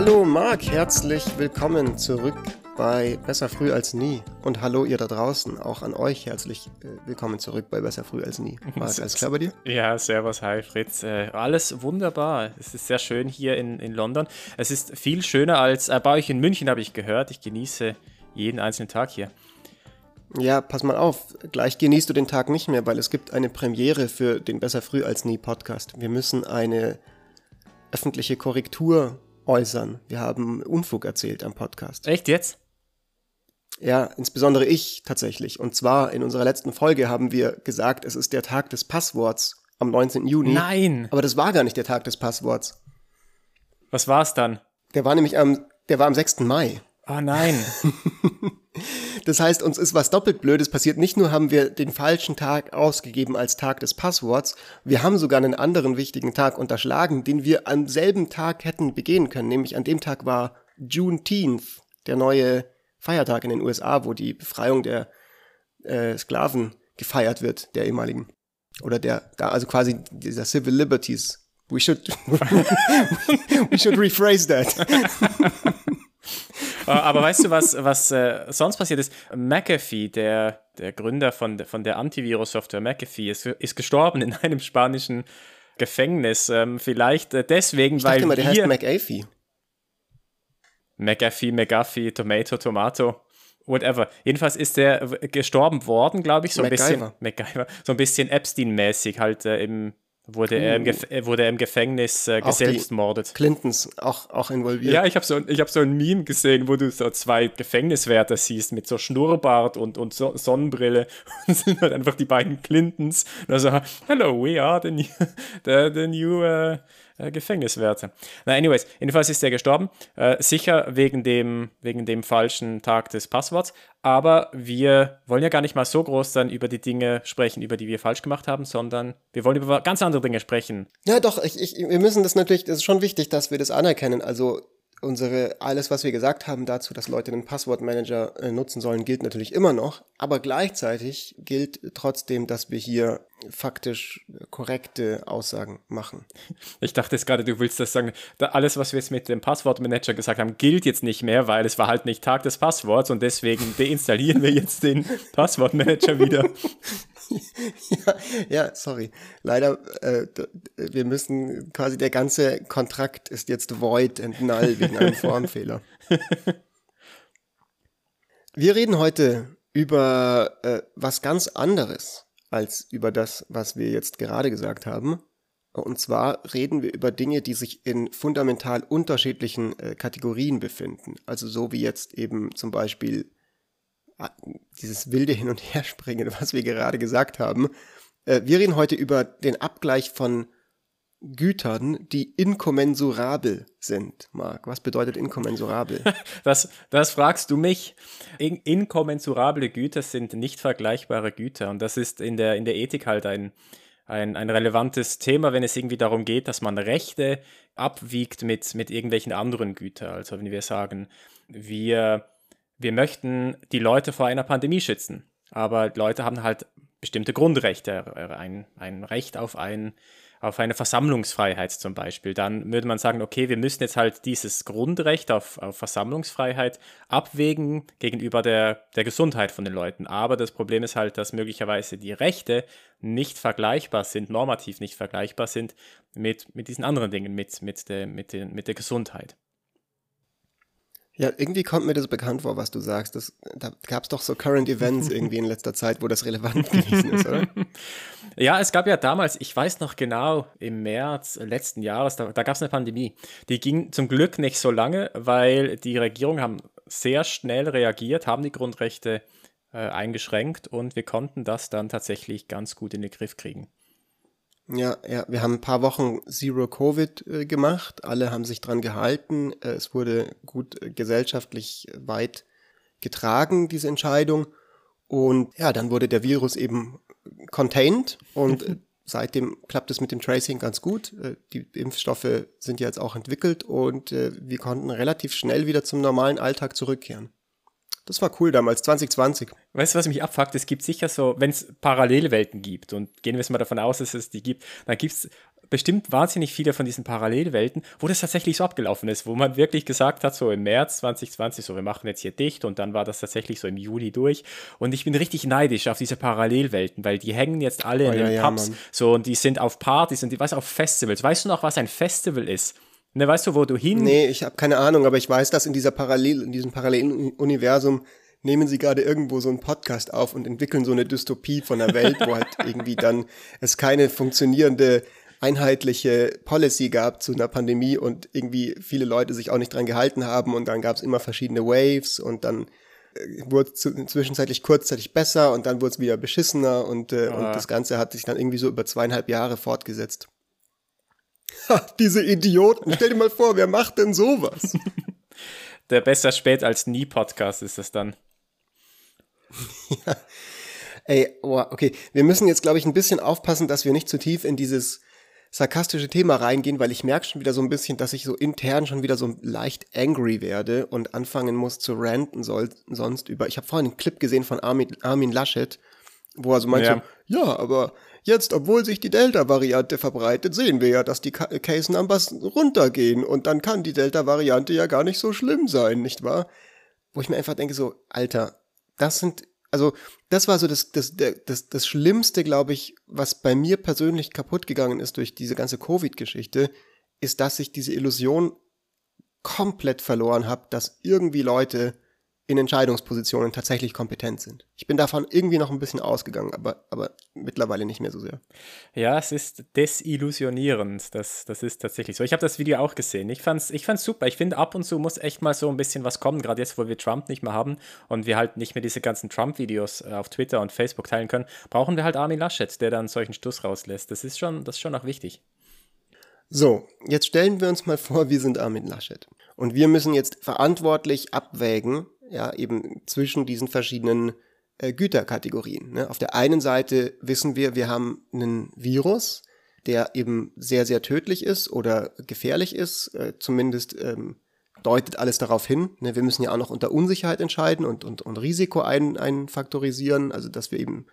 Hallo Marc, herzlich willkommen zurück bei Besser früh als nie. Und hallo ihr da draußen, auch an euch herzlich äh, willkommen zurück bei Besser früh als nie. Marc, alles klar bei dir? Ja, servus, hi Fritz. Äh, alles wunderbar. Es ist sehr schön hier in, in London. Es ist viel schöner als äh, bei euch in München, habe ich gehört. Ich genieße jeden einzelnen Tag hier. Ja, pass mal auf, gleich genießt du den Tag nicht mehr, weil es gibt eine Premiere für den Besser früh als nie Podcast. Wir müssen eine öffentliche Korrektur äußern. Wir haben Unfug erzählt am Podcast. Echt jetzt? Ja, insbesondere ich tatsächlich. Und zwar in unserer letzten Folge haben wir gesagt, es ist der Tag des Passworts am 19. Juni. Nein. Aber das war gar nicht der Tag des Passworts. Was war es dann? Der war nämlich am, der war am 6. Mai. Oh nein. das heißt, uns ist was doppelt Blödes passiert. Nicht nur haben wir den falschen Tag ausgegeben als Tag des Passworts, wir haben sogar einen anderen wichtigen Tag unterschlagen, den wir am selben Tag hätten begehen können. Nämlich an dem Tag war Juneteenth, der neue Feiertag in den USA, wo die Befreiung der äh, Sklaven gefeiert wird, der ehemaligen. Oder der, da, also quasi dieser Civil Liberties. We should, we should rephrase that. Äh, aber weißt du, was, was äh, sonst passiert ist? McAfee, der, der Gründer von, von der Antivirus-Software McAfee, ist, ist gestorben in einem spanischen Gefängnis. Ähm, vielleicht äh, deswegen, ich weil. Immer, der heißt McAfee. McAfee, McAfee, Tomato, Tomato. Whatever. Jedenfalls ist er gestorben worden, glaube ich, so ein MacGyver. bisschen MacGyver, so ein bisschen Epstein-mäßig halt äh, im wurde, er im äh, wurde er im Gefängnis äh, geselbstmordet. Clintons auch, auch involviert. Ja, ich habe so, hab so ein Meme gesehen, wo du so zwei Gefängniswärter siehst mit so Schnurrbart und, und so Sonnenbrille. Und sind halt einfach die beiden Clintons. Und also, hello, we are the new, the, the new uh, äh, Gefängniswärter. Na, anyways, jedenfalls ist er gestorben. Äh, sicher wegen dem, wegen dem falschen Tag des Passworts. Aber wir wollen ja gar nicht mal so groß dann über die Dinge sprechen, über die wir falsch gemacht haben, sondern wir wollen über ganz andere Dinge sprechen. Ja, doch, ich, ich, wir müssen das natürlich, das ist schon wichtig, dass wir das anerkennen. Also unsere, alles, was wir gesagt haben dazu, dass Leute einen Passwortmanager äh, nutzen sollen, gilt natürlich immer noch. Aber gleichzeitig gilt trotzdem, dass wir hier faktisch korrekte Aussagen machen. Ich dachte jetzt gerade, du willst das sagen, alles, was wir jetzt mit dem Passwortmanager gesagt haben, gilt jetzt nicht mehr, weil es war halt nicht Tag des Passworts und deswegen deinstallieren wir jetzt den Passwortmanager wieder. ja, ja, sorry. Leider, äh, wir müssen quasi, der ganze Kontrakt ist jetzt void and null wegen einem Formfehler. Wir reden heute über äh, was ganz anderes als über das, was wir jetzt gerade gesagt haben. Und zwar reden wir über Dinge, die sich in fundamental unterschiedlichen äh, Kategorien befinden. Also so wie jetzt eben zum Beispiel dieses wilde Hin- und Herspringen, was wir gerade gesagt haben. Äh, wir reden heute über den Abgleich von Gütern, die inkommensurabel sind. Marc, was bedeutet inkommensurabel? Das, das fragst du mich. In, inkommensurable Güter sind nicht vergleichbare Güter. Und das ist in der, in der Ethik halt ein, ein, ein relevantes Thema, wenn es irgendwie darum geht, dass man Rechte abwiegt mit, mit irgendwelchen anderen Gütern. Also wenn wir sagen, wir, wir möchten die Leute vor einer Pandemie schützen. Aber Leute haben halt bestimmte Grundrechte, ein, ein Recht auf ein auf eine Versammlungsfreiheit zum Beispiel, dann würde man sagen, okay, wir müssen jetzt halt dieses Grundrecht auf, auf Versammlungsfreiheit abwägen gegenüber der, der Gesundheit von den Leuten. Aber das Problem ist halt, dass möglicherweise die Rechte nicht vergleichbar sind, normativ nicht vergleichbar sind mit, mit diesen anderen Dingen, mit, mit, der, mit, den, mit der Gesundheit. Ja, irgendwie kommt mir das bekannt vor, was du sagst. Das, da gab es doch so Current Events irgendwie in letzter Zeit, wo das relevant gewesen ist, oder? Ja, es gab ja damals, ich weiß noch genau, im März letzten Jahres, da, da gab es eine Pandemie. Die ging zum Glück nicht so lange, weil die Regierungen haben sehr schnell reagiert, haben die Grundrechte äh, eingeschränkt und wir konnten das dann tatsächlich ganz gut in den Griff kriegen. Ja, ja, wir haben ein paar Wochen Zero Covid äh, gemacht. Alle haben sich dran gehalten. Äh, es wurde gut äh, gesellschaftlich weit getragen, diese Entscheidung. Und ja, dann wurde der Virus eben contained und äh, seitdem klappt es mit dem Tracing ganz gut. Äh, die Impfstoffe sind jetzt auch entwickelt und äh, wir konnten relativ schnell wieder zum normalen Alltag zurückkehren. Das war cool damals, 2020. Weißt du, was mich abfuckt? Es gibt sicher so, wenn es Parallelwelten gibt, und gehen wir es mal davon aus, dass es die gibt, dann gibt es bestimmt wahnsinnig viele von diesen Parallelwelten, wo das tatsächlich so abgelaufen ist, wo man wirklich gesagt hat, so im März 2020, so wir machen jetzt hier dicht und dann war das tatsächlich so im Juli durch. Und ich bin richtig neidisch auf diese Parallelwelten, weil die hängen jetzt alle oh, in den ja, Pubs, ja, so und die sind auf Partys und die weiß auf Festivals. Weißt du noch, was ein Festival ist? Ne, weißt du, wo du hin? Nee, ich habe keine Ahnung, aber ich weiß, dass in dieser Parallel, in diesem parallelen Universum nehmen sie gerade irgendwo so einen Podcast auf und entwickeln so eine Dystopie von der Welt, wo halt irgendwie dann es keine funktionierende einheitliche Policy gab zu einer Pandemie und irgendwie viele Leute sich auch nicht dran gehalten haben und dann gab es immer verschiedene Waves und dann äh, wurde es zwischenzeitlich kurzzeitig besser und dann wurde es wieder beschissener und, äh, und das Ganze hat sich dann irgendwie so über zweieinhalb Jahre fortgesetzt. Ha, diese Idioten. Stell dir mal vor, wer macht denn sowas? Der besser spät als nie Podcast ist das dann. ja. Ey, oh, okay. Wir müssen jetzt, glaube ich, ein bisschen aufpassen, dass wir nicht zu tief in dieses sarkastische Thema reingehen, weil ich merke schon wieder so ein bisschen, dass ich so intern schon wieder so leicht angry werde und anfangen muss zu ranten soll, sonst über. Ich habe vorhin einen Clip gesehen von Armin, Armin Laschet, wo er so meinte, ja. ja, aber jetzt, obwohl sich die Delta-Variante verbreitet, sehen wir ja, dass die Case Numbers runtergehen und dann kann die Delta-Variante ja gar nicht so schlimm sein, nicht wahr? Wo ich mir einfach denke so, Alter, das sind also das war so das, das, das, das Schlimmste, glaube ich, was bei mir persönlich kaputt gegangen ist durch diese ganze Covid-Geschichte, ist, dass ich diese Illusion komplett verloren habe, dass irgendwie Leute in Entscheidungspositionen tatsächlich kompetent sind. Ich bin davon irgendwie noch ein bisschen ausgegangen, aber, aber mittlerweile nicht mehr so sehr. Ja, es ist desillusionierend. Das, das ist tatsächlich so. Ich habe das Video auch gesehen. Ich fand's, ich fand's super. Ich finde, ab und zu muss echt mal so ein bisschen was kommen, gerade jetzt, wo wir Trump nicht mehr haben und wir halt nicht mehr diese ganzen Trump-Videos äh, auf Twitter und Facebook teilen können, brauchen wir halt Armin Laschet, der dann solchen Stuss rauslässt. Das ist schon, das ist schon auch wichtig. So, jetzt stellen wir uns mal vor, wir sind Armin Laschet. Und wir müssen jetzt verantwortlich abwägen, ja, eben zwischen diesen verschiedenen äh, Güterkategorien. Ne? Auf der einen Seite wissen wir, wir haben einen Virus, der eben sehr, sehr tödlich ist oder gefährlich ist, äh, zumindest ähm, deutet alles darauf hin. Ne? Wir müssen ja auch noch unter Unsicherheit entscheiden und, und, und Risiko ein, einfaktorisieren, also dass wir eben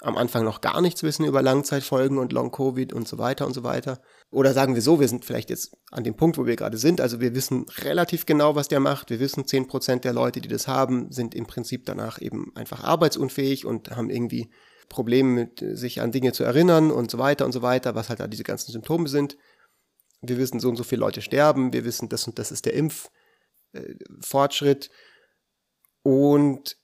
am Anfang noch gar nichts wissen über Langzeitfolgen und Long-Covid und so weiter und so weiter. Oder sagen wir so, wir sind vielleicht jetzt an dem Punkt, wo wir gerade sind. Also wir wissen relativ genau, was der macht. Wir wissen, 10% der Leute, die das haben, sind im Prinzip danach eben einfach arbeitsunfähig und haben irgendwie Probleme mit sich an Dinge zu erinnern und so weiter und so weiter, was halt da diese ganzen Symptome sind. Wir wissen, so und so viele Leute sterben. Wir wissen, das und das ist der Impffortschritt. Und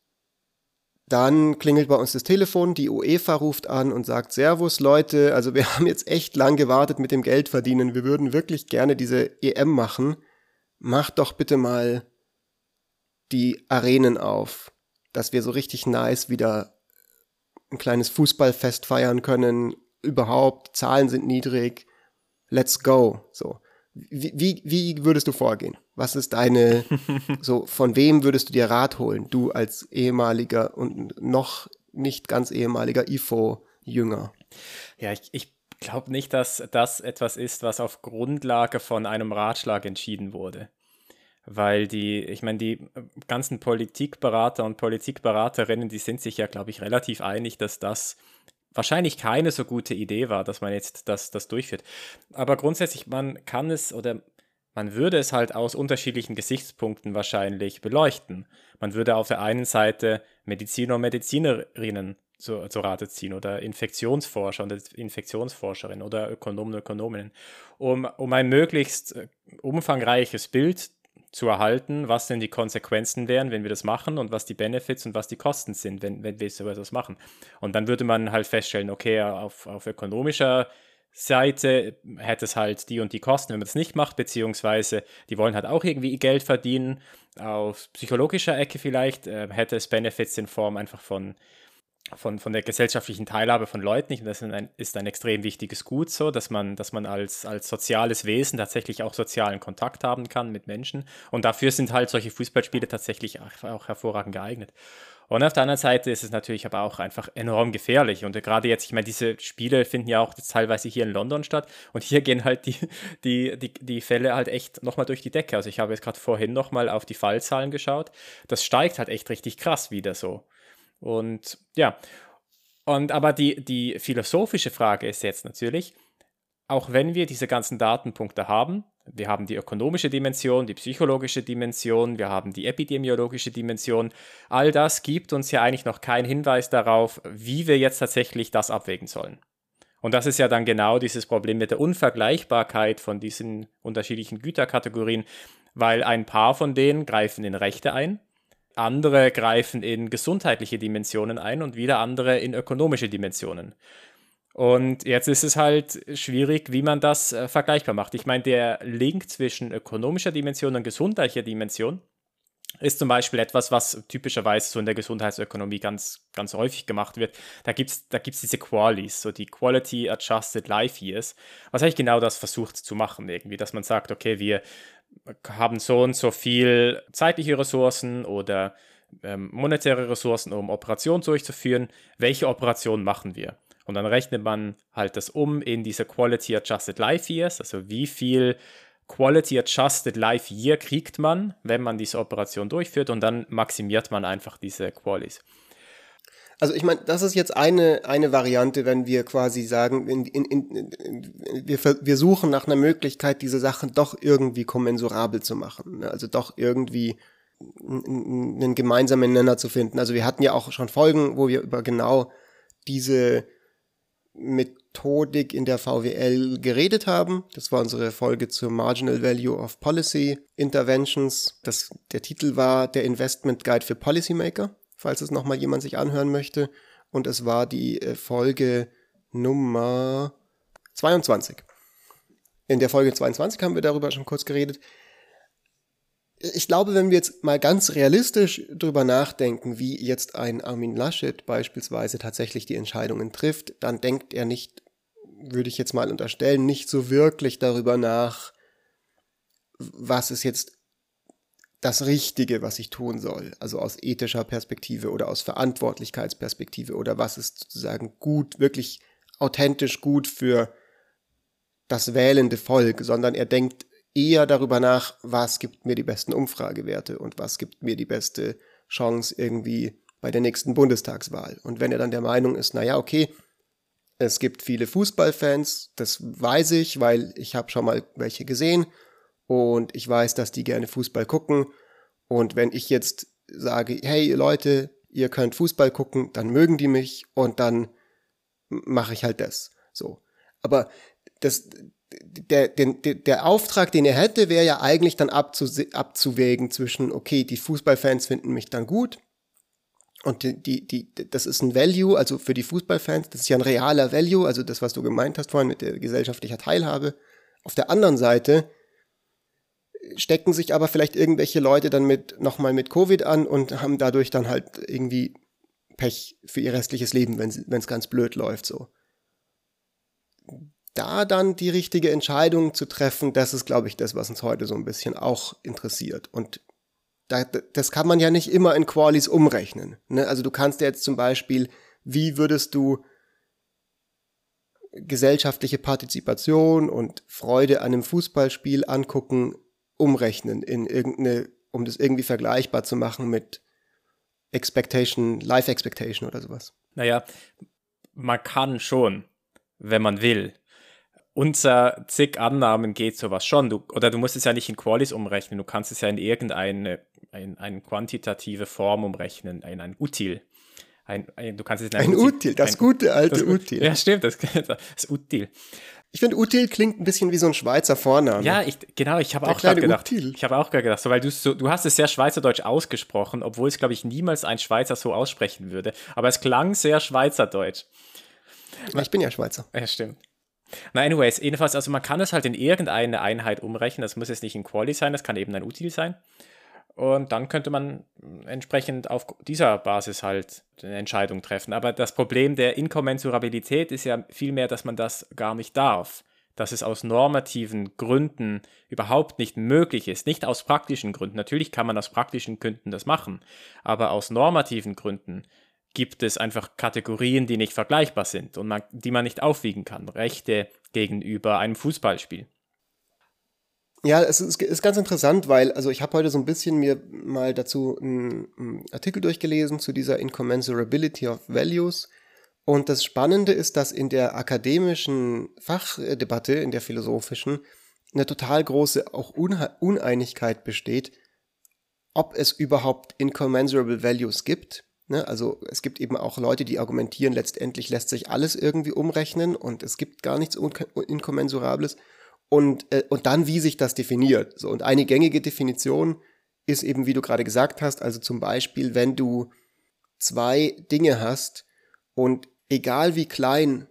dann klingelt bei uns das Telefon, die UEFA ruft an und sagt, Servus Leute, also wir haben jetzt echt lang gewartet mit dem Geld verdienen, wir würden wirklich gerne diese EM machen. Macht doch bitte mal die Arenen auf, dass wir so richtig nice wieder ein kleines Fußballfest feiern können. Überhaupt, Zahlen sind niedrig. Let's go. So. Wie, wie, wie würdest du vorgehen? Was ist deine, so, von wem würdest du dir Rat holen? Du als ehemaliger und noch nicht ganz ehemaliger IFO-Jünger. Ja, ich, ich glaube nicht, dass das etwas ist, was auf Grundlage von einem Ratschlag entschieden wurde. Weil die, ich meine, die ganzen Politikberater und Politikberaterinnen, die sind sich ja, glaube ich, relativ einig, dass das wahrscheinlich keine so gute Idee war, dass man jetzt das, das durchführt. Aber grundsätzlich, man kann es oder man würde es halt aus unterschiedlichen Gesichtspunkten wahrscheinlich beleuchten. Man würde auf der einen Seite Mediziner und Medizinerinnen zu, zu Rate ziehen oder Infektionsforscher und Infektionsforscherinnen oder Ökonomen und Ökonominnen, um, um ein möglichst äh, umfangreiches Bild zu erhalten, was denn die Konsequenzen wären, wenn wir das machen und was die Benefits und was die Kosten sind, wenn, wenn wir sowas machen. Und dann würde man halt feststellen, okay, auf, auf ökonomischer Seite hätte es halt die und die Kosten, wenn man das nicht macht, beziehungsweise die wollen halt auch irgendwie Geld verdienen. Auf psychologischer Ecke vielleicht äh, hätte es Benefits in Form einfach von, von, von der gesellschaftlichen Teilhabe von Leuten. Und das ist ein, ist ein extrem wichtiges Gut so, dass man, dass man als, als soziales Wesen tatsächlich auch sozialen Kontakt haben kann mit Menschen. Und dafür sind halt solche Fußballspiele tatsächlich auch, auch hervorragend geeignet. Und auf der anderen Seite ist es natürlich aber auch einfach enorm gefährlich. Und gerade jetzt, ich meine, diese Spiele finden ja auch teilweise hier in London statt. Und hier gehen halt die, die, die, die Fälle halt echt nochmal durch die Decke. Also ich habe jetzt gerade vorhin nochmal auf die Fallzahlen geschaut. Das steigt halt echt richtig krass wieder so. Und ja, und aber die, die philosophische Frage ist jetzt natürlich, auch wenn wir diese ganzen Datenpunkte haben, wir haben die ökonomische Dimension, die psychologische Dimension, wir haben die epidemiologische Dimension, all das gibt uns ja eigentlich noch keinen Hinweis darauf, wie wir jetzt tatsächlich das abwägen sollen. Und das ist ja dann genau dieses Problem mit der Unvergleichbarkeit von diesen unterschiedlichen Güterkategorien, weil ein paar von denen greifen in Rechte ein, andere greifen in gesundheitliche Dimensionen ein und wieder andere in ökonomische Dimensionen. Und jetzt ist es halt schwierig, wie man das äh, vergleichbar macht. Ich meine, der Link zwischen ökonomischer Dimension und gesundheitlicher Dimension ist zum Beispiel etwas, was typischerweise so in der Gesundheitsökonomie ganz, ganz häufig gemacht wird. Da gibt es da gibt's diese Qualis, so die Quality Adjusted Life Years, was eigentlich genau das versucht zu machen irgendwie, dass man sagt, okay, wir haben so und so viel zeitliche Ressourcen oder ähm, monetäre Ressourcen, um Operationen durchzuführen. Welche Operationen machen wir? Und dann rechnet man halt das um in diese Quality Adjusted Life Years, also wie viel Quality Adjusted Life Year kriegt man, wenn man diese Operation durchführt und dann maximiert man einfach diese Qualis. Also ich meine, das ist jetzt eine, eine Variante, wenn wir quasi sagen, in, in, in, wir, wir suchen nach einer Möglichkeit, diese Sachen doch irgendwie kommensurabel zu machen. Ne? Also doch irgendwie einen gemeinsamen Nenner zu finden. Also wir hatten ja auch schon Folgen, wo wir über genau diese Methodik in der VWL geredet haben. Das war unsere Folge zur Marginal Value of Policy Interventions. Das, der Titel war der Investment Guide für Policymaker, falls es nochmal jemand sich anhören möchte. Und es war die äh, Folge Nummer 22. In der Folge 22 haben wir darüber schon kurz geredet ich glaube, wenn wir jetzt mal ganz realistisch drüber nachdenken, wie jetzt ein Armin Laschet beispielsweise tatsächlich die Entscheidungen trifft, dann denkt er nicht, würde ich jetzt mal unterstellen, nicht so wirklich darüber nach, was ist jetzt das Richtige, was ich tun soll, also aus ethischer Perspektive oder aus Verantwortlichkeitsperspektive oder was ist sozusagen gut, wirklich authentisch gut für das wählende Volk, sondern er denkt eher darüber nach, was gibt mir die besten Umfragewerte und was gibt mir die beste Chance irgendwie bei der nächsten Bundestagswahl. Und wenn er dann der Meinung ist, naja, okay, es gibt viele Fußballfans, das weiß ich, weil ich habe schon mal welche gesehen und ich weiß, dass die gerne Fußball gucken. Und wenn ich jetzt sage, hey Leute, ihr könnt Fußball gucken, dann mögen die mich und dann mache ich halt das. So. Aber das, der, den, der Auftrag, den er hätte, wäre ja eigentlich dann abzu, abzuwägen zwischen, okay, die Fußballfans finden mich dann gut und die, die, die, das ist ein Value, also für die Fußballfans, das ist ja ein realer Value, also das, was du gemeint hast vorhin mit der gesellschaftlicher Teilhabe. Auf der anderen Seite stecken sich aber vielleicht irgendwelche Leute dann mit nochmal mit Covid an und haben dadurch dann halt irgendwie Pech für ihr restliches Leben, wenn es ganz blöd läuft so da dann die richtige Entscheidung zu treffen, das ist, glaube ich, das, was uns heute so ein bisschen auch interessiert. Und da, das kann man ja nicht immer in Qualis umrechnen. Ne? Also du kannst dir jetzt zum Beispiel, wie würdest du gesellschaftliche Partizipation und Freude an einem Fußballspiel angucken, umrechnen in irgendeine, um das irgendwie vergleichbar zu machen mit Expectation, Life Expectation oder sowas. Naja, man kann schon, wenn man will unter zig Annahmen geht sowas schon. Du, oder du musst es ja nicht in Qualis umrechnen, du kannst es ja in irgendeine ein, eine quantitative Form umrechnen, in ein Util. Ein, ein, du kannst es in ein, ein Util, Util, das gute alte das, Util. Ja, stimmt, das, das Util. Ich finde, Util klingt ein bisschen wie so ein Schweizer Vorname. Ja, ich, genau, ich habe auch gerade gedacht. Util. Ich habe auch gerade gedacht, so, weil du so, du hast es sehr schweizerdeutsch ausgesprochen, obwohl es, glaube ich, niemals ein Schweizer so aussprechen würde. Aber es klang sehr schweizerdeutsch. Ich bin ja Schweizer. Ja, stimmt. Na, anyways, jedenfalls, also man kann es halt in irgendeine Einheit umrechnen. Das muss jetzt nicht ein Quali sein, das kann eben ein Util sein. Und dann könnte man entsprechend auf dieser Basis halt eine Entscheidung treffen. Aber das Problem der Inkommensurabilität ist ja vielmehr, dass man das gar nicht darf. Dass es aus normativen Gründen überhaupt nicht möglich ist. Nicht aus praktischen Gründen. Natürlich kann man aus praktischen Gründen das machen. Aber aus normativen Gründen gibt es einfach Kategorien, die nicht vergleichbar sind und man, die man nicht aufwiegen kann. Rechte gegenüber einem Fußballspiel. Ja, es ist, ist ganz interessant, weil, also ich habe heute so ein bisschen mir mal dazu einen, einen Artikel durchgelesen zu dieser Incommensurability of Values. Und das Spannende ist, dass in der akademischen Fachdebatte, in der philosophischen, eine total große auch Uneinigkeit besteht, ob es überhaupt incommensurable values gibt. Ne? Also es gibt eben auch Leute, die argumentieren, letztendlich lässt sich alles irgendwie umrechnen und es gibt gar nichts Inkommensurables. Und, äh, und dann, wie sich das definiert. So, und eine gängige Definition ist eben, wie du gerade gesagt hast, also zum Beispiel, wenn du zwei Dinge hast und egal wie klein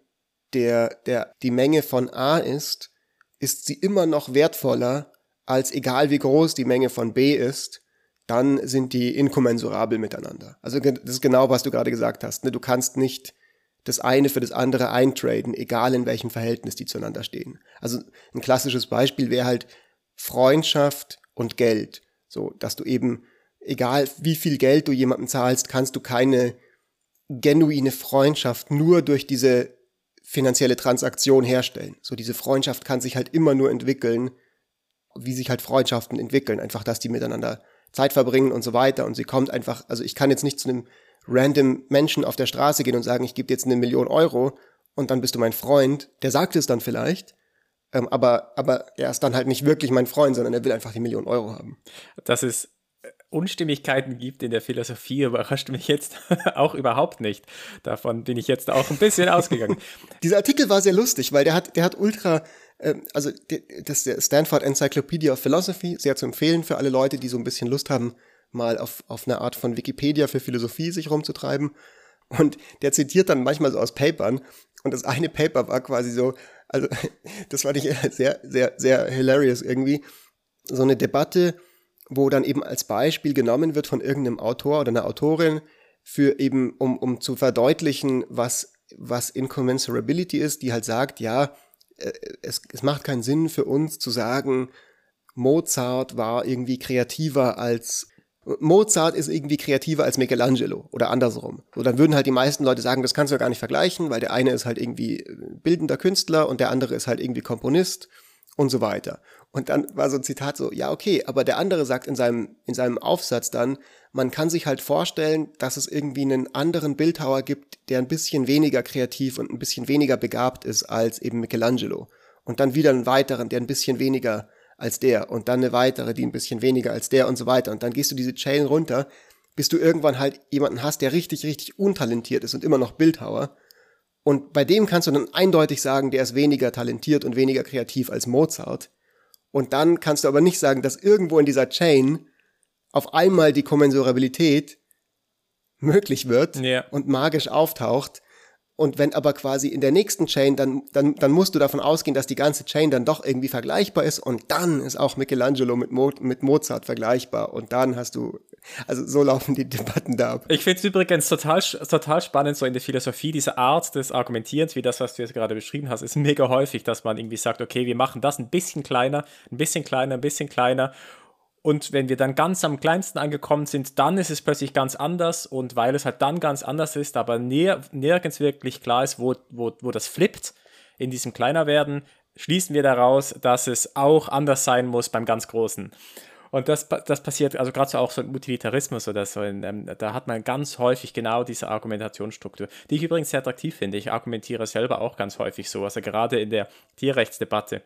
der, der, die Menge von A ist, ist sie immer noch wertvoller als egal wie groß die Menge von B ist, dann sind die inkommensurabel miteinander. Also das ist genau, was du gerade gesagt hast. Ne? Du kannst nicht das eine für das andere eintraden, egal in welchem Verhältnis die zueinander stehen. Also ein klassisches Beispiel wäre halt Freundschaft und Geld. So, dass du eben, egal wie viel Geld du jemandem zahlst, kannst du keine genuine Freundschaft nur durch diese finanzielle Transaktion herstellen. So diese Freundschaft kann sich halt immer nur entwickeln, wie sich halt Freundschaften entwickeln. Einfach, dass die miteinander Zeit verbringen und so weiter. Und sie kommt einfach, also ich kann jetzt nicht zu einem random Menschen auf der Straße gehen und sagen, ich gebe dir jetzt eine Million Euro und dann bist du mein Freund. Der sagt es dann vielleicht, ähm, aber, aber er ist dann halt nicht wirklich mein Freund, sondern er will einfach die Million Euro haben. Das ist Unstimmigkeiten gibt in der Philosophie, überrascht mich jetzt auch überhaupt nicht. Davon bin ich jetzt auch ein bisschen ausgegangen. Dieser Artikel war sehr lustig, weil der hat, der hat ultra, äh, also das ist der Stanford Encyclopedia of Philosophy, sehr zu empfehlen für alle Leute, die so ein bisschen Lust haben, mal auf, auf eine Art von Wikipedia für Philosophie sich rumzutreiben. Und der zitiert dann manchmal so aus Papern. Und das eine Paper war quasi so, also das fand ich sehr, sehr, sehr hilarious irgendwie. So eine Debatte, wo dann eben als Beispiel genommen wird von irgendeinem Autor oder einer Autorin für eben, um, um zu verdeutlichen, was, was Incommensurability ist, die halt sagt, ja, äh, es, es macht keinen Sinn für uns zu sagen, Mozart war irgendwie kreativer als Mozart ist irgendwie kreativer als Michelangelo oder andersrum. So, dann würden halt die meisten Leute sagen, das kannst du gar nicht vergleichen, weil der eine ist halt irgendwie bildender Künstler und der andere ist halt irgendwie Komponist und so weiter. Und dann war so ein Zitat so, ja, okay, aber der andere sagt in seinem, in seinem Aufsatz dann, man kann sich halt vorstellen, dass es irgendwie einen anderen Bildhauer gibt, der ein bisschen weniger kreativ und ein bisschen weniger begabt ist als eben Michelangelo. Und dann wieder einen weiteren, der ein bisschen weniger als der und dann eine weitere, die ein bisschen weniger als der und so weiter. Und dann gehst du diese Chain runter, bis du irgendwann halt jemanden hast, der richtig, richtig untalentiert ist und immer noch Bildhauer. Und bei dem kannst du dann eindeutig sagen, der ist weniger talentiert und weniger kreativ als Mozart. Und dann kannst du aber nicht sagen, dass irgendwo in dieser Chain auf einmal die Kommensurabilität möglich wird ja. und magisch auftaucht. Und wenn aber quasi in der nächsten Chain, dann, dann, dann musst du davon ausgehen, dass die ganze Chain dann doch irgendwie vergleichbar ist. Und dann ist auch Michelangelo mit, Mo mit Mozart vergleichbar. Und dann hast du, also so laufen die Debatten da ab. Ich finde es übrigens total, total spannend, so in der Philosophie, diese Art des Argumentierens, wie das, was du jetzt gerade beschrieben hast, ist mega häufig, dass man irgendwie sagt, okay, wir machen das ein bisschen kleiner, ein bisschen kleiner, ein bisschen kleiner und wenn wir dann ganz am kleinsten angekommen sind, dann ist es plötzlich ganz anders. Und weil es halt dann ganz anders ist, aber nir nirgends wirklich klar ist, wo, wo, wo das flippt in diesem Kleinerwerden, schließen wir daraus, dass es auch anders sein muss beim ganz Großen. Und das, das passiert, also gerade so auch so im Utilitarismus oder so, in, ähm, da hat man ganz häufig genau diese Argumentationsstruktur, die ich übrigens sehr attraktiv finde. Ich argumentiere selber auch ganz häufig so, also gerade in der Tierrechtsdebatte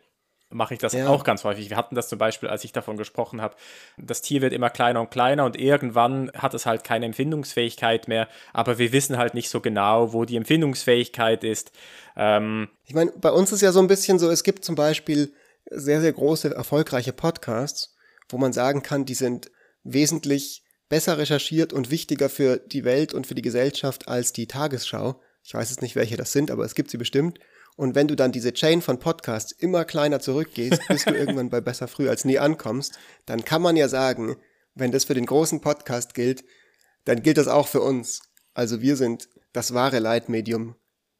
mache ich das ja. auch ganz häufig. Wir hatten das zum Beispiel, als ich davon gesprochen habe, das Tier wird immer kleiner und kleiner und irgendwann hat es halt keine Empfindungsfähigkeit mehr, aber wir wissen halt nicht so genau, wo die Empfindungsfähigkeit ist. Ähm, ich meine, bei uns ist ja so ein bisschen so, es gibt zum Beispiel sehr, sehr große, erfolgreiche Podcasts, wo man sagen kann, die sind wesentlich besser recherchiert und wichtiger für die Welt und für die Gesellschaft als die Tagesschau. Ich weiß jetzt nicht, welche das sind, aber es gibt sie bestimmt. Und wenn du dann diese Chain von Podcasts immer kleiner zurückgehst, bis du irgendwann bei Besser Früh als nie ankommst, dann kann man ja sagen, wenn das für den großen Podcast gilt, dann gilt das auch für uns. Also wir sind das wahre Leitmedium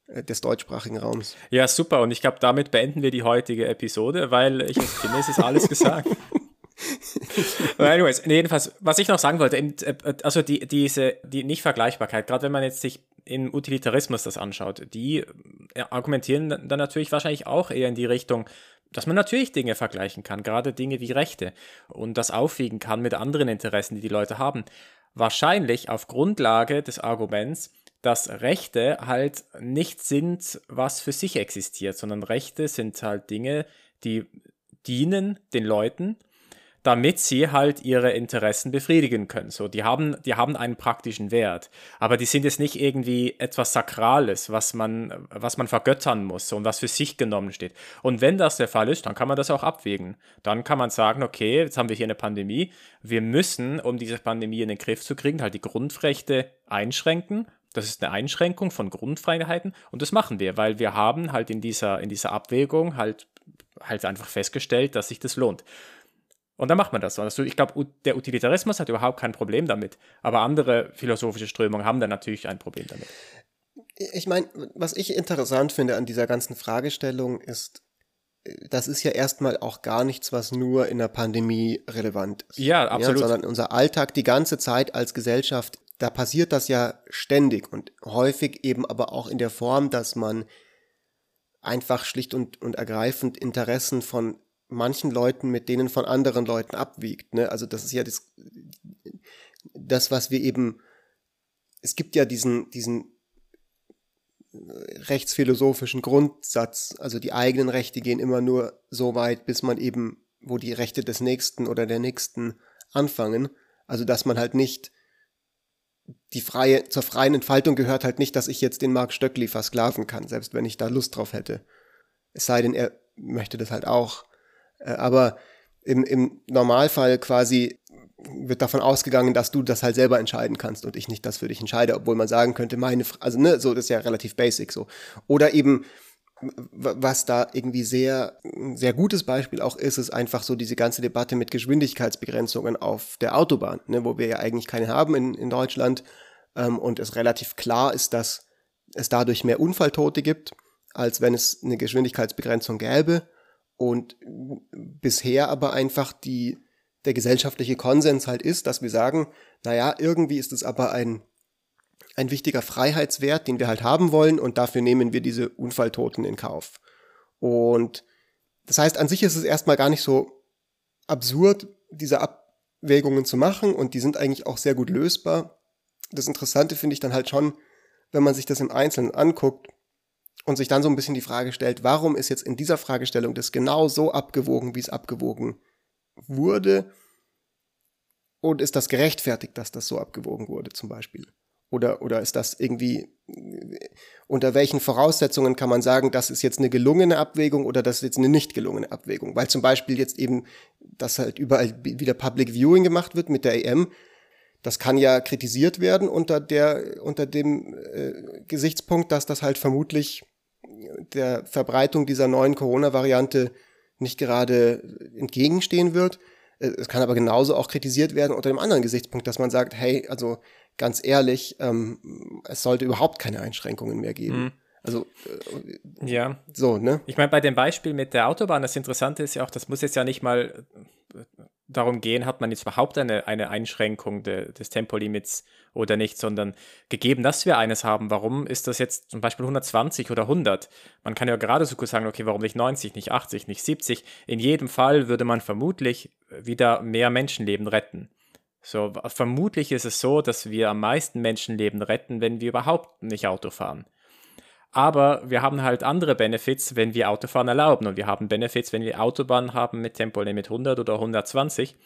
äh, des deutschsprachigen Raums. Ja, super. Und ich glaube, damit beenden wir die heutige Episode, weil ich finde, es ist alles gesagt. anyways, jedenfalls, was ich noch sagen wollte, äh, also die, diese, die Nicht-Vergleichbarkeit, gerade wenn man jetzt sich im Utilitarismus das anschaut, die äh, argumentieren dann natürlich wahrscheinlich auch eher in die Richtung, dass man natürlich Dinge vergleichen kann, gerade Dinge wie Rechte und das aufwiegen kann mit anderen Interessen, die die Leute haben. Wahrscheinlich auf Grundlage des Arguments, dass Rechte halt nicht sind, was für sich existiert, sondern Rechte sind halt Dinge, die dienen den Leuten damit sie halt ihre Interessen befriedigen können. So, die haben, die haben einen praktischen Wert, aber die sind jetzt nicht irgendwie etwas Sakrales, was man, was man vergöttern muss und was für sich genommen steht. Und wenn das der Fall ist, dann kann man das auch abwägen. Dann kann man sagen, okay, jetzt haben wir hier eine Pandemie, wir müssen, um diese Pandemie in den Griff zu kriegen, halt die Grundrechte einschränken. Das ist eine Einschränkung von Grundfreiheiten und das machen wir, weil wir haben halt in dieser, in dieser Abwägung halt, halt einfach festgestellt, dass sich das lohnt. Und dann macht man das. Also ich glaube, der Utilitarismus hat überhaupt kein Problem damit. Aber andere philosophische Strömungen haben dann natürlich ein Problem damit. Ich meine, was ich interessant finde an dieser ganzen Fragestellung ist, das ist ja erstmal auch gar nichts, was nur in der Pandemie relevant ist. Ja, absolut. Ja, sondern unser Alltag die ganze Zeit als Gesellschaft, da passiert das ja ständig und häufig eben aber auch in der Form, dass man einfach schlicht und, und ergreifend Interessen von manchen Leuten mit denen von anderen Leuten abwiegt. Ne? Also das ist ja das, das, was wir eben, es gibt ja diesen, diesen rechtsphilosophischen Grundsatz, also die eigenen Rechte gehen immer nur so weit, bis man eben, wo die Rechte des Nächsten oder der Nächsten anfangen. Also dass man halt nicht die freie, zur freien Entfaltung gehört halt nicht, dass ich jetzt den Mark Stöckli versklaven kann, selbst wenn ich da Lust drauf hätte. Es sei denn, er möchte das halt auch. Äh, aber im, im Normalfall quasi wird davon ausgegangen, dass du das halt selber entscheiden kannst und ich nicht das für dich entscheide, obwohl man sagen könnte, meine, also ne, so das ist ja relativ basic so. Oder eben was da irgendwie sehr, sehr gutes Beispiel auch ist, ist einfach so diese ganze Debatte mit Geschwindigkeitsbegrenzungen auf der Autobahn, ne, wo wir ja eigentlich keine haben in, in Deutschland ähm, und es relativ klar ist, dass es dadurch mehr Unfalltote gibt, als wenn es eine Geschwindigkeitsbegrenzung gäbe. Und bisher aber einfach die, der gesellschaftliche Konsens halt ist, dass wir sagen, naja, irgendwie ist es aber ein, ein wichtiger Freiheitswert, den wir halt haben wollen und dafür nehmen wir diese Unfalltoten in Kauf. Und das heißt, an sich ist es erstmal gar nicht so absurd, diese Abwägungen zu machen und die sind eigentlich auch sehr gut lösbar. Das Interessante finde ich dann halt schon, wenn man sich das im Einzelnen anguckt, und sich dann so ein bisschen die Frage stellt, warum ist jetzt in dieser Fragestellung das genau so abgewogen, wie es abgewogen wurde? Und ist das gerechtfertigt, dass das so abgewogen wurde, zum Beispiel? Oder, oder ist das irgendwie, unter welchen Voraussetzungen kann man sagen, das ist jetzt eine gelungene Abwägung oder das ist jetzt eine nicht gelungene Abwägung? Weil zum Beispiel jetzt eben, dass halt überall wieder Public Viewing gemacht wird mit der EM, das kann ja kritisiert werden unter der, unter dem äh, Gesichtspunkt, dass das halt vermutlich der Verbreitung dieser neuen Corona-Variante nicht gerade entgegenstehen wird. Äh, es kann aber genauso auch kritisiert werden unter dem anderen Gesichtspunkt, dass man sagt, hey, also ganz ehrlich, ähm, es sollte überhaupt keine Einschränkungen mehr geben. Mhm. Also äh, ja, so ne. Ich meine, bei dem Beispiel mit der Autobahn, das Interessante ist ja auch, das muss jetzt ja nicht mal darum gehen, hat man jetzt überhaupt eine, eine Einschränkung de, des Tempolimits oder nicht, sondern gegeben, dass wir eines haben, warum ist das jetzt zum Beispiel 120 oder 100? Man kann ja gerade so gut sagen, okay, warum nicht 90, nicht 80, nicht 70? In jedem Fall würde man vermutlich wieder mehr Menschenleben retten. So, vermutlich ist es so, dass wir am meisten Menschenleben retten, wenn wir überhaupt nicht Auto fahren. Aber wir haben halt andere Benefits, wenn wir Autofahren erlauben. Und wir haben Benefits, wenn wir Autobahnen haben mit Tempolimit 100 oder 120.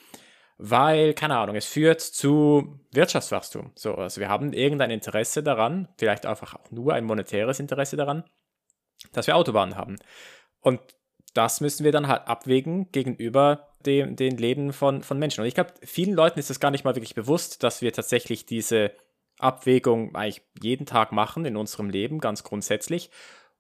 Weil, keine Ahnung, es führt zu Wirtschaftswachstum. So, also wir haben irgendein Interesse daran, vielleicht einfach auch nur ein monetäres Interesse daran, dass wir Autobahnen haben. Und das müssen wir dann halt abwägen gegenüber dem, den Leben von, von Menschen. Und ich glaube, vielen Leuten ist es gar nicht mal wirklich bewusst, dass wir tatsächlich diese Abwägung eigentlich jeden Tag machen in unserem Leben, ganz grundsätzlich.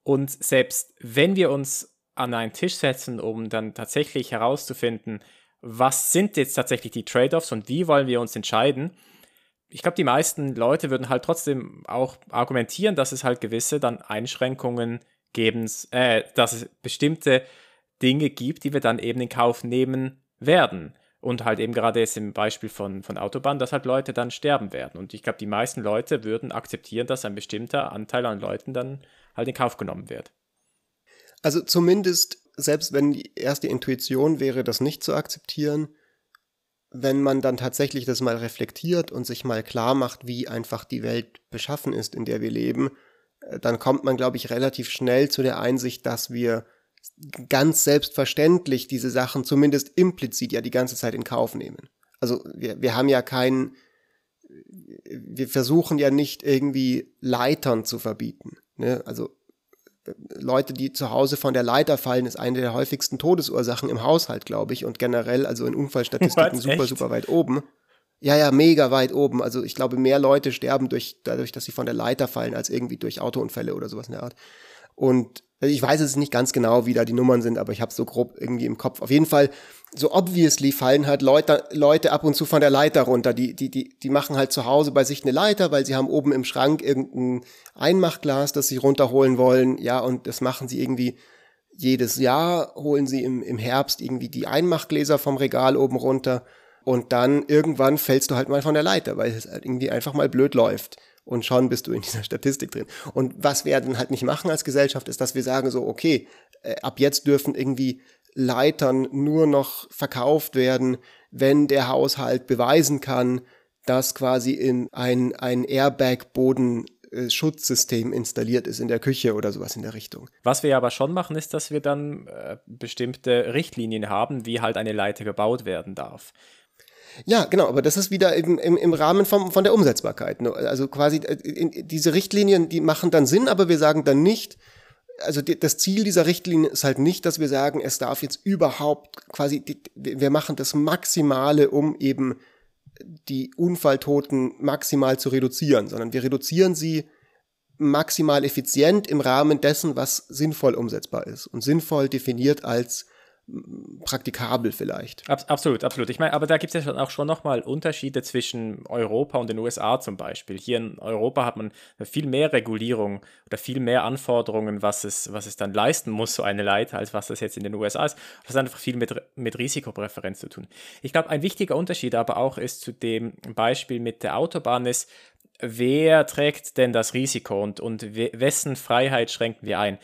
Und selbst wenn wir uns an einen Tisch setzen, um dann tatsächlich herauszufinden, was sind jetzt tatsächlich die Trade-offs und wie wollen wir uns entscheiden, ich glaube, die meisten Leute würden halt trotzdem auch argumentieren, dass es halt gewisse dann Einschränkungen geben, äh, dass es bestimmte Dinge gibt, die wir dann eben in Kauf nehmen werden. Und halt eben gerade jetzt im Beispiel von, von Autobahn, dass halt Leute dann sterben werden. Und ich glaube, die meisten Leute würden akzeptieren, dass ein bestimmter Anteil an Leuten dann halt in Kauf genommen wird. Also zumindest, selbst wenn die erste Intuition wäre, das nicht zu akzeptieren, wenn man dann tatsächlich das mal reflektiert und sich mal klar macht, wie einfach die Welt beschaffen ist, in der wir leben, äh, dann kommt man, glaube ich, relativ schnell zu der Einsicht, dass wir ganz selbstverständlich diese Sachen zumindest implizit ja die ganze Zeit in Kauf nehmen. Also wir, wir haben ja keinen, wir versuchen ja nicht irgendwie Leitern zu verbieten. Ne? Also Leute, die zu Hause von der Leiter fallen, ist eine der häufigsten Todesursachen im Haushalt, glaube ich, und generell also in Unfallstatistiken Was, super, echt? super weit oben. Ja, ja, mega weit oben. Also ich glaube, mehr Leute sterben durch, dadurch, dass sie von der Leiter fallen, als irgendwie durch Autounfälle oder sowas in der Art. Und ich weiß es nicht ganz genau, wie da die Nummern sind, aber ich habe so grob irgendwie im Kopf. Auf jeden Fall, so obviously fallen halt Leute, Leute ab und zu von der Leiter runter. Die, die, die, die machen halt zu Hause bei sich eine Leiter, weil sie haben oben im Schrank irgendein Einmachglas, das sie runterholen wollen. Ja, und das machen sie irgendwie jedes Jahr, holen sie im, im Herbst irgendwie die Einmachgläser vom Regal oben runter. Und dann irgendwann fällst du halt mal von der Leiter, weil es halt irgendwie einfach mal blöd läuft und schon bist du in dieser Statistik drin. Und was wir dann halt nicht machen als Gesellschaft, ist, dass wir sagen so, okay, äh, ab jetzt dürfen irgendwie Leitern nur noch verkauft werden, wenn der Haushalt beweisen kann, dass quasi in ein, ein Airbag-Boden Schutzsystem installiert ist in der Küche oder sowas in der Richtung. Was wir aber schon machen, ist, dass wir dann äh, bestimmte Richtlinien haben, wie halt eine Leiter gebaut werden darf. Ja, genau, aber das ist wieder im, im, im Rahmen vom, von der Umsetzbarkeit. Ne? Also quasi äh, diese Richtlinien, die machen dann Sinn, aber wir sagen dann nicht, also das Ziel dieser Richtlinie ist halt nicht, dass wir sagen, es darf jetzt überhaupt quasi, wir machen das Maximale, um eben die Unfalltoten maximal zu reduzieren, sondern wir reduzieren sie maximal effizient im Rahmen dessen, was sinnvoll umsetzbar ist und sinnvoll definiert als praktikabel vielleicht. Ab, absolut, absolut. Ich meine, aber da gibt es ja auch schon nochmal Unterschiede zwischen Europa und den USA zum Beispiel. Hier in Europa hat man viel mehr Regulierung oder viel mehr Anforderungen, was es, was es dann leisten muss, so eine Leiter, als was das jetzt in den USA ist. Das hat einfach viel mit, mit Risikopräferenz zu tun. Ich glaube, ein wichtiger Unterschied aber auch ist zu dem Beispiel mit der Autobahn ist, wer trägt denn das Risiko und, und wessen Freiheit schränken wir ein?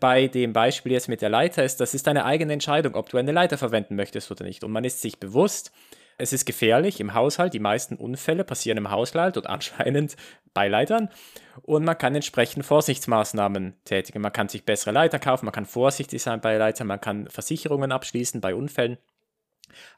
Bei dem Beispiel jetzt mit der Leiter ist, das ist deine eigene Entscheidung, ob du eine Leiter verwenden möchtest oder nicht. Und man ist sich bewusst, es ist gefährlich im Haushalt. Die meisten Unfälle passieren im Haushalt und anscheinend bei Leitern. Und man kann entsprechend Vorsichtsmaßnahmen tätigen. Man kann sich bessere Leiter kaufen, man kann vorsichtig sein bei Leitern, man kann Versicherungen abschließen bei Unfällen.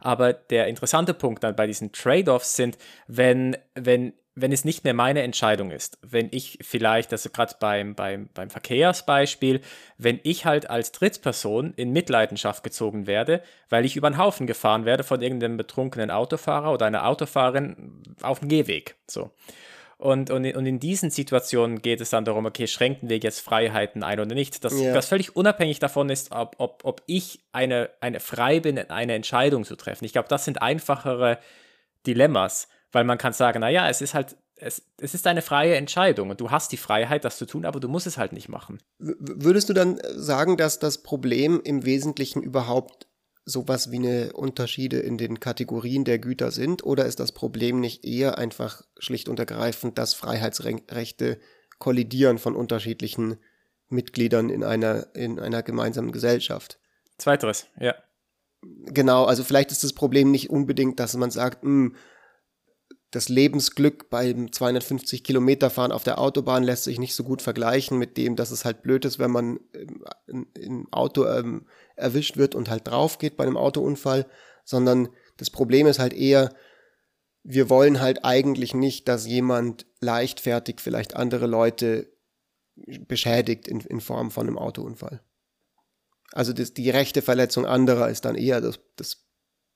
Aber der interessante Punkt dann bei diesen Trade-offs sind, wenn, wenn wenn es nicht mehr meine Entscheidung ist, wenn ich vielleicht, also gerade beim, beim, beim Verkehrsbeispiel, wenn ich halt als Drittperson in Mitleidenschaft gezogen werde, weil ich über den Haufen gefahren werde von irgendeinem betrunkenen Autofahrer oder einer Autofahrerin auf dem Gehweg. So. Und, und, und in diesen Situationen geht es dann darum, okay, schränken wir jetzt Freiheiten ein oder nicht. Das, yeah. das völlig unabhängig davon ist, ob, ob, ob ich eine, eine frei bin, eine Entscheidung zu treffen. Ich glaube, das sind einfachere Dilemmas weil man kann sagen, naja, es ist halt, es, es ist eine freie Entscheidung und du hast die Freiheit, das zu tun, aber du musst es halt nicht machen. Würdest du dann sagen, dass das Problem im Wesentlichen überhaupt sowas wie eine Unterschiede in den Kategorien der Güter sind? Oder ist das Problem nicht eher einfach schlicht und ergreifend, dass Freiheitsrechte kollidieren von unterschiedlichen Mitgliedern in einer, in einer gemeinsamen Gesellschaft? Zweiteres, ja. Genau, also vielleicht ist das Problem nicht unbedingt, dass man sagt, mh, hm, das Lebensglück beim 250 Kilometer fahren auf der Autobahn lässt sich nicht so gut vergleichen mit dem, dass es halt blöd ist, wenn man im, im Auto ähm, erwischt wird und halt drauf geht bei einem Autounfall, sondern das Problem ist halt eher, wir wollen halt eigentlich nicht, dass jemand leichtfertig vielleicht andere Leute beschädigt in, in Form von einem Autounfall. Also das, die rechte Verletzung anderer ist dann eher das, das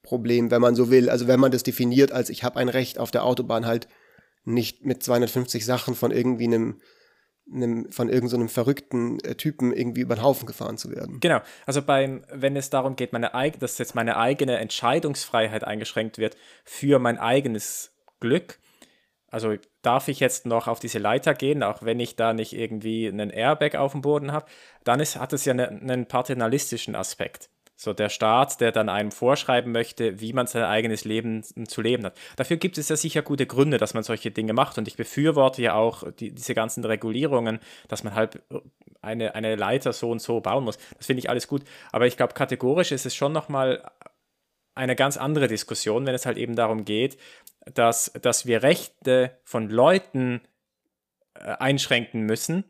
Problem, wenn man so will. Also wenn man das definiert als ich habe ein Recht auf der Autobahn halt nicht mit 250 Sachen von irgendwie einem, einem von irgendeinem so verrückten äh, Typen irgendwie über den Haufen gefahren zu werden. Genau. Also beim, wenn es darum geht, meine dass jetzt meine eigene Entscheidungsfreiheit eingeschränkt wird für mein eigenes Glück. Also darf ich jetzt noch auf diese Leiter gehen, auch wenn ich da nicht irgendwie einen Airbag auf dem Boden habe, dann ist, hat es ja eine, einen paternalistischen Aspekt. So der Staat, der dann einem vorschreiben möchte, wie man sein eigenes Leben zu leben hat. Dafür gibt es ja sicher gute Gründe, dass man solche Dinge macht. Und ich befürworte ja auch die, diese ganzen Regulierungen, dass man halt eine, eine Leiter so und so bauen muss. Das finde ich alles gut. Aber ich glaube, kategorisch ist es schon nochmal eine ganz andere Diskussion, wenn es halt eben darum geht, dass, dass wir Rechte von Leuten äh, einschränken müssen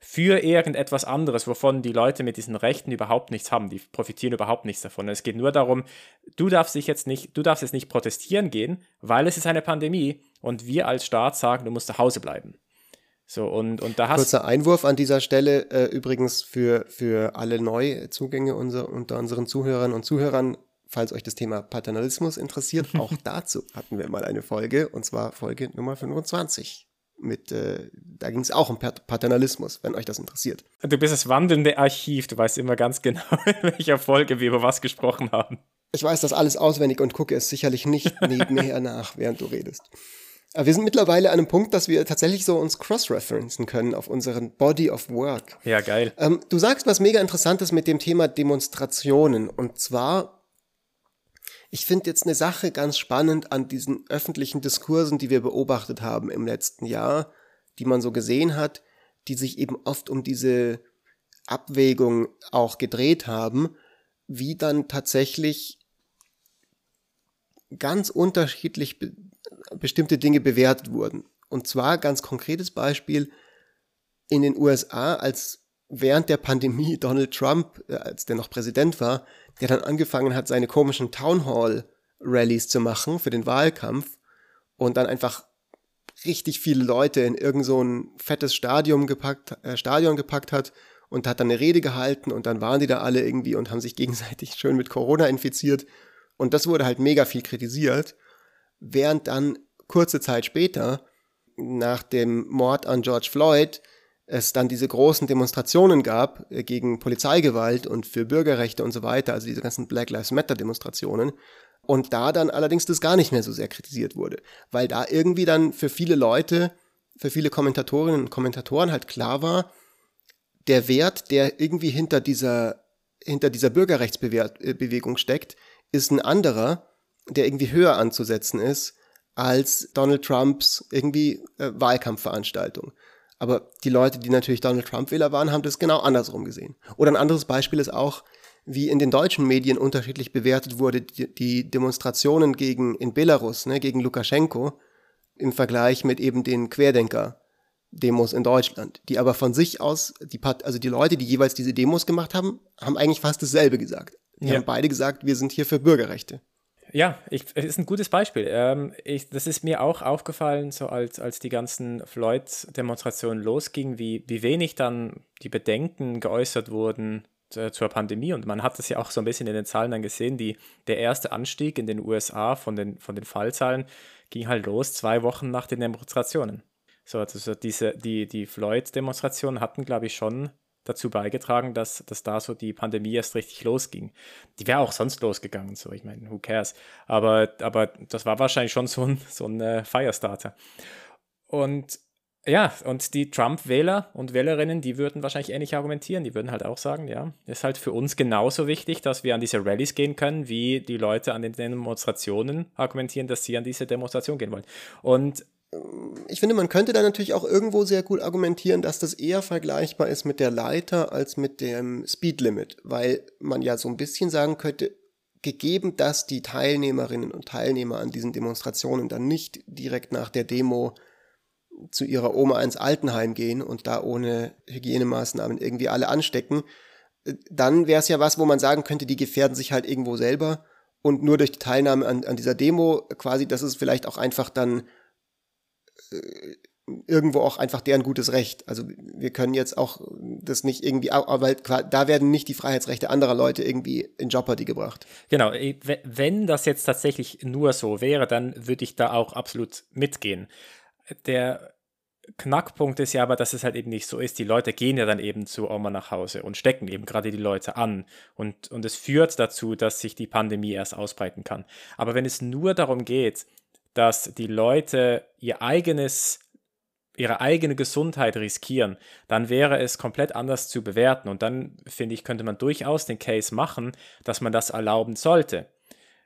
für irgendetwas anderes, wovon die Leute mit diesen Rechten überhaupt nichts haben. Die profitieren überhaupt nichts davon. Es geht nur darum, du darfst dich jetzt nicht, du darfst jetzt nicht protestieren gehen, weil es ist eine Pandemie und wir als Staat sagen, du musst zu Hause bleiben. So, und, und da hast Kurzer Einwurf an dieser Stelle, äh, übrigens für, für alle Neuzugänge unser, unter unseren Zuhörern und Zuhörern, falls euch das Thema Paternalismus interessiert, auch dazu hatten wir mal eine Folge, und zwar Folge Nummer 25. Mit, äh, da ging es auch um Paternalismus, wenn euch das interessiert. Du bist das wandelnde Archiv, du weißt immer ganz genau, in welcher Folge wir über was gesprochen haben. Ich weiß das alles auswendig und gucke es sicherlich nicht nebenher nach, während du redest. Aber wir sind mittlerweile an einem Punkt, dass wir tatsächlich so uns cross-referenzen können auf unseren Body of Work. Ja, geil. Ähm, du sagst was mega Interessantes mit dem Thema Demonstrationen. Und zwar, ich finde jetzt eine Sache ganz spannend an diesen öffentlichen Diskursen, die wir beobachtet haben im letzten Jahr, die man so gesehen hat, die sich eben oft um diese Abwägung auch gedreht haben, wie dann tatsächlich ganz unterschiedlich bestimmte Dinge bewertet wurden. Und zwar ganz konkretes Beispiel in den USA, als während der Pandemie Donald Trump, äh, als der noch Präsident war, der dann angefangen hat, seine komischen Town Hall Rallies zu machen für den Wahlkampf und dann einfach richtig viele Leute in irgend so ein fettes Stadion gepackt, äh, Stadion gepackt hat und hat dann eine Rede gehalten und dann waren die da alle irgendwie und haben sich gegenseitig schön mit Corona infiziert. Und das wurde halt mega viel kritisiert während dann kurze Zeit später, nach dem Mord an George Floyd, es dann diese großen Demonstrationen gab äh, gegen Polizeigewalt und für Bürgerrechte und so weiter, also diese ganzen Black Lives Matter Demonstrationen. Und da dann allerdings das gar nicht mehr so sehr kritisiert wurde, weil da irgendwie dann für viele Leute, für viele Kommentatorinnen und Kommentatoren halt klar der Wert, der irgendwie hinter dieser, hinter dieser Bürgerrechtsbewegung steckt, ist ein anderer der irgendwie höher anzusetzen ist als Donald Trumps irgendwie äh, Wahlkampfveranstaltung. Aber die Leute, die natürlich Donald Trump-Wähler waren, haben das genau andersrum gesehen. Oder ein anderes Beispiel ist auch, wie in den deutschen Medien unterschiedlich bewertet wurde, die, die Demonstrationen gegen, in Belarus, ne, gegen Lukaschenko, im Vergleich mit eben den Querdenker-Demos in Deutschland, die aber von sich aus, die, also die Leute, die jeweils diese Demos gemacht haben, haben eigentlich fast dasselbe gesagt. Die ja. haben beide gesagt, wir sind hier für Bürgerrechte. Ja, ich, es ist ein gutes Beispiel. Ähm, ich, das ist mir auch aufgefallen, so als, als die ganzen Floyd-Demonstrationen losgingen, wie, wie wenig dann die Bedenken geäußert wurden äh, zur Pandemie. Und man hat das ja auch so ein bisschen in den Zahlen dann gesehen. Die, der erste Anstieg in den USA von den, von den Fallzahlen ging halt los zwei Wochen nach den Demonstrationen. So, also diese, die, die Floyd-Demonstrationen hatten, glaube ich, schon dazu beigetragen, dass, dass da so die Pandemie erst richtig losging. Die wäre auch sonst losgegangen, so ich meine, who cares. Aber, aber das war wahrscheinlich schon so ein, so ein äh, Firestarter. Und ja, und die Trump-Wähler und Wählerinnen, die würden wahrscheinlich ähnlich argumentieren. Die würden halt auch sagen, ja, ist halt für uns genauso wichtig, dass wir an diese Rallyes gehen können, wie die Leute an den Demonstrationen argumentieren, dass sie an diese Demonstration gehen wollen. Und ich finde, man könnte da natürlich auch irgendwo sehr gut argumentieren, dass das eher vergleichbar ist mit der Leiter als mit dem Speedlimit, weil man ja so ein bisschen sagen könnte, gegeben, dass die Teilnehmerinnen und Teilnehmer an diesen Demonstrationen dann nicht direkt nach der Demo zu ihrer Oma ins Altenheim gehen und da ohne Hygienemaßnahmen irgendwie alle anstecken, dann wäre es ja was, wo man sagen könnte, die gefährden sich halt irgendwo selber und nur durch die Teilnahme an, an dieser Demo quasi, das ist vielleicht auch einfach dann äh, irgendwo auch einfach deren gutes Recht. Also wir können jetzt auch das nicht irgendwie, aber da werden nicht die Freiheitsrechte anderer Leute irgendwie in Jeopardy gebracht. Genau, wenn das jetzt tatsächlich nur so wäre, dann würde ich da auch absolut mitgehen. Der Knackpunkt ist ja aber, dass es halt eben nicht so ist. Die Leute gehen ja dann eben zu Oma nach Hause und stecken eben gerade die Leute an. Und, und es führt dazu, dass sich die Pandemie erst ausbreiten kann. Aber wenn es nur darum geht, dass die Leute ihr eigenes ihre eigene Gesundheit riskieren, dann wäre es komplett anders zu bewerten. Und dann, finde ich, könnte man durchaus den Case machen, dass man das erlauben sollte.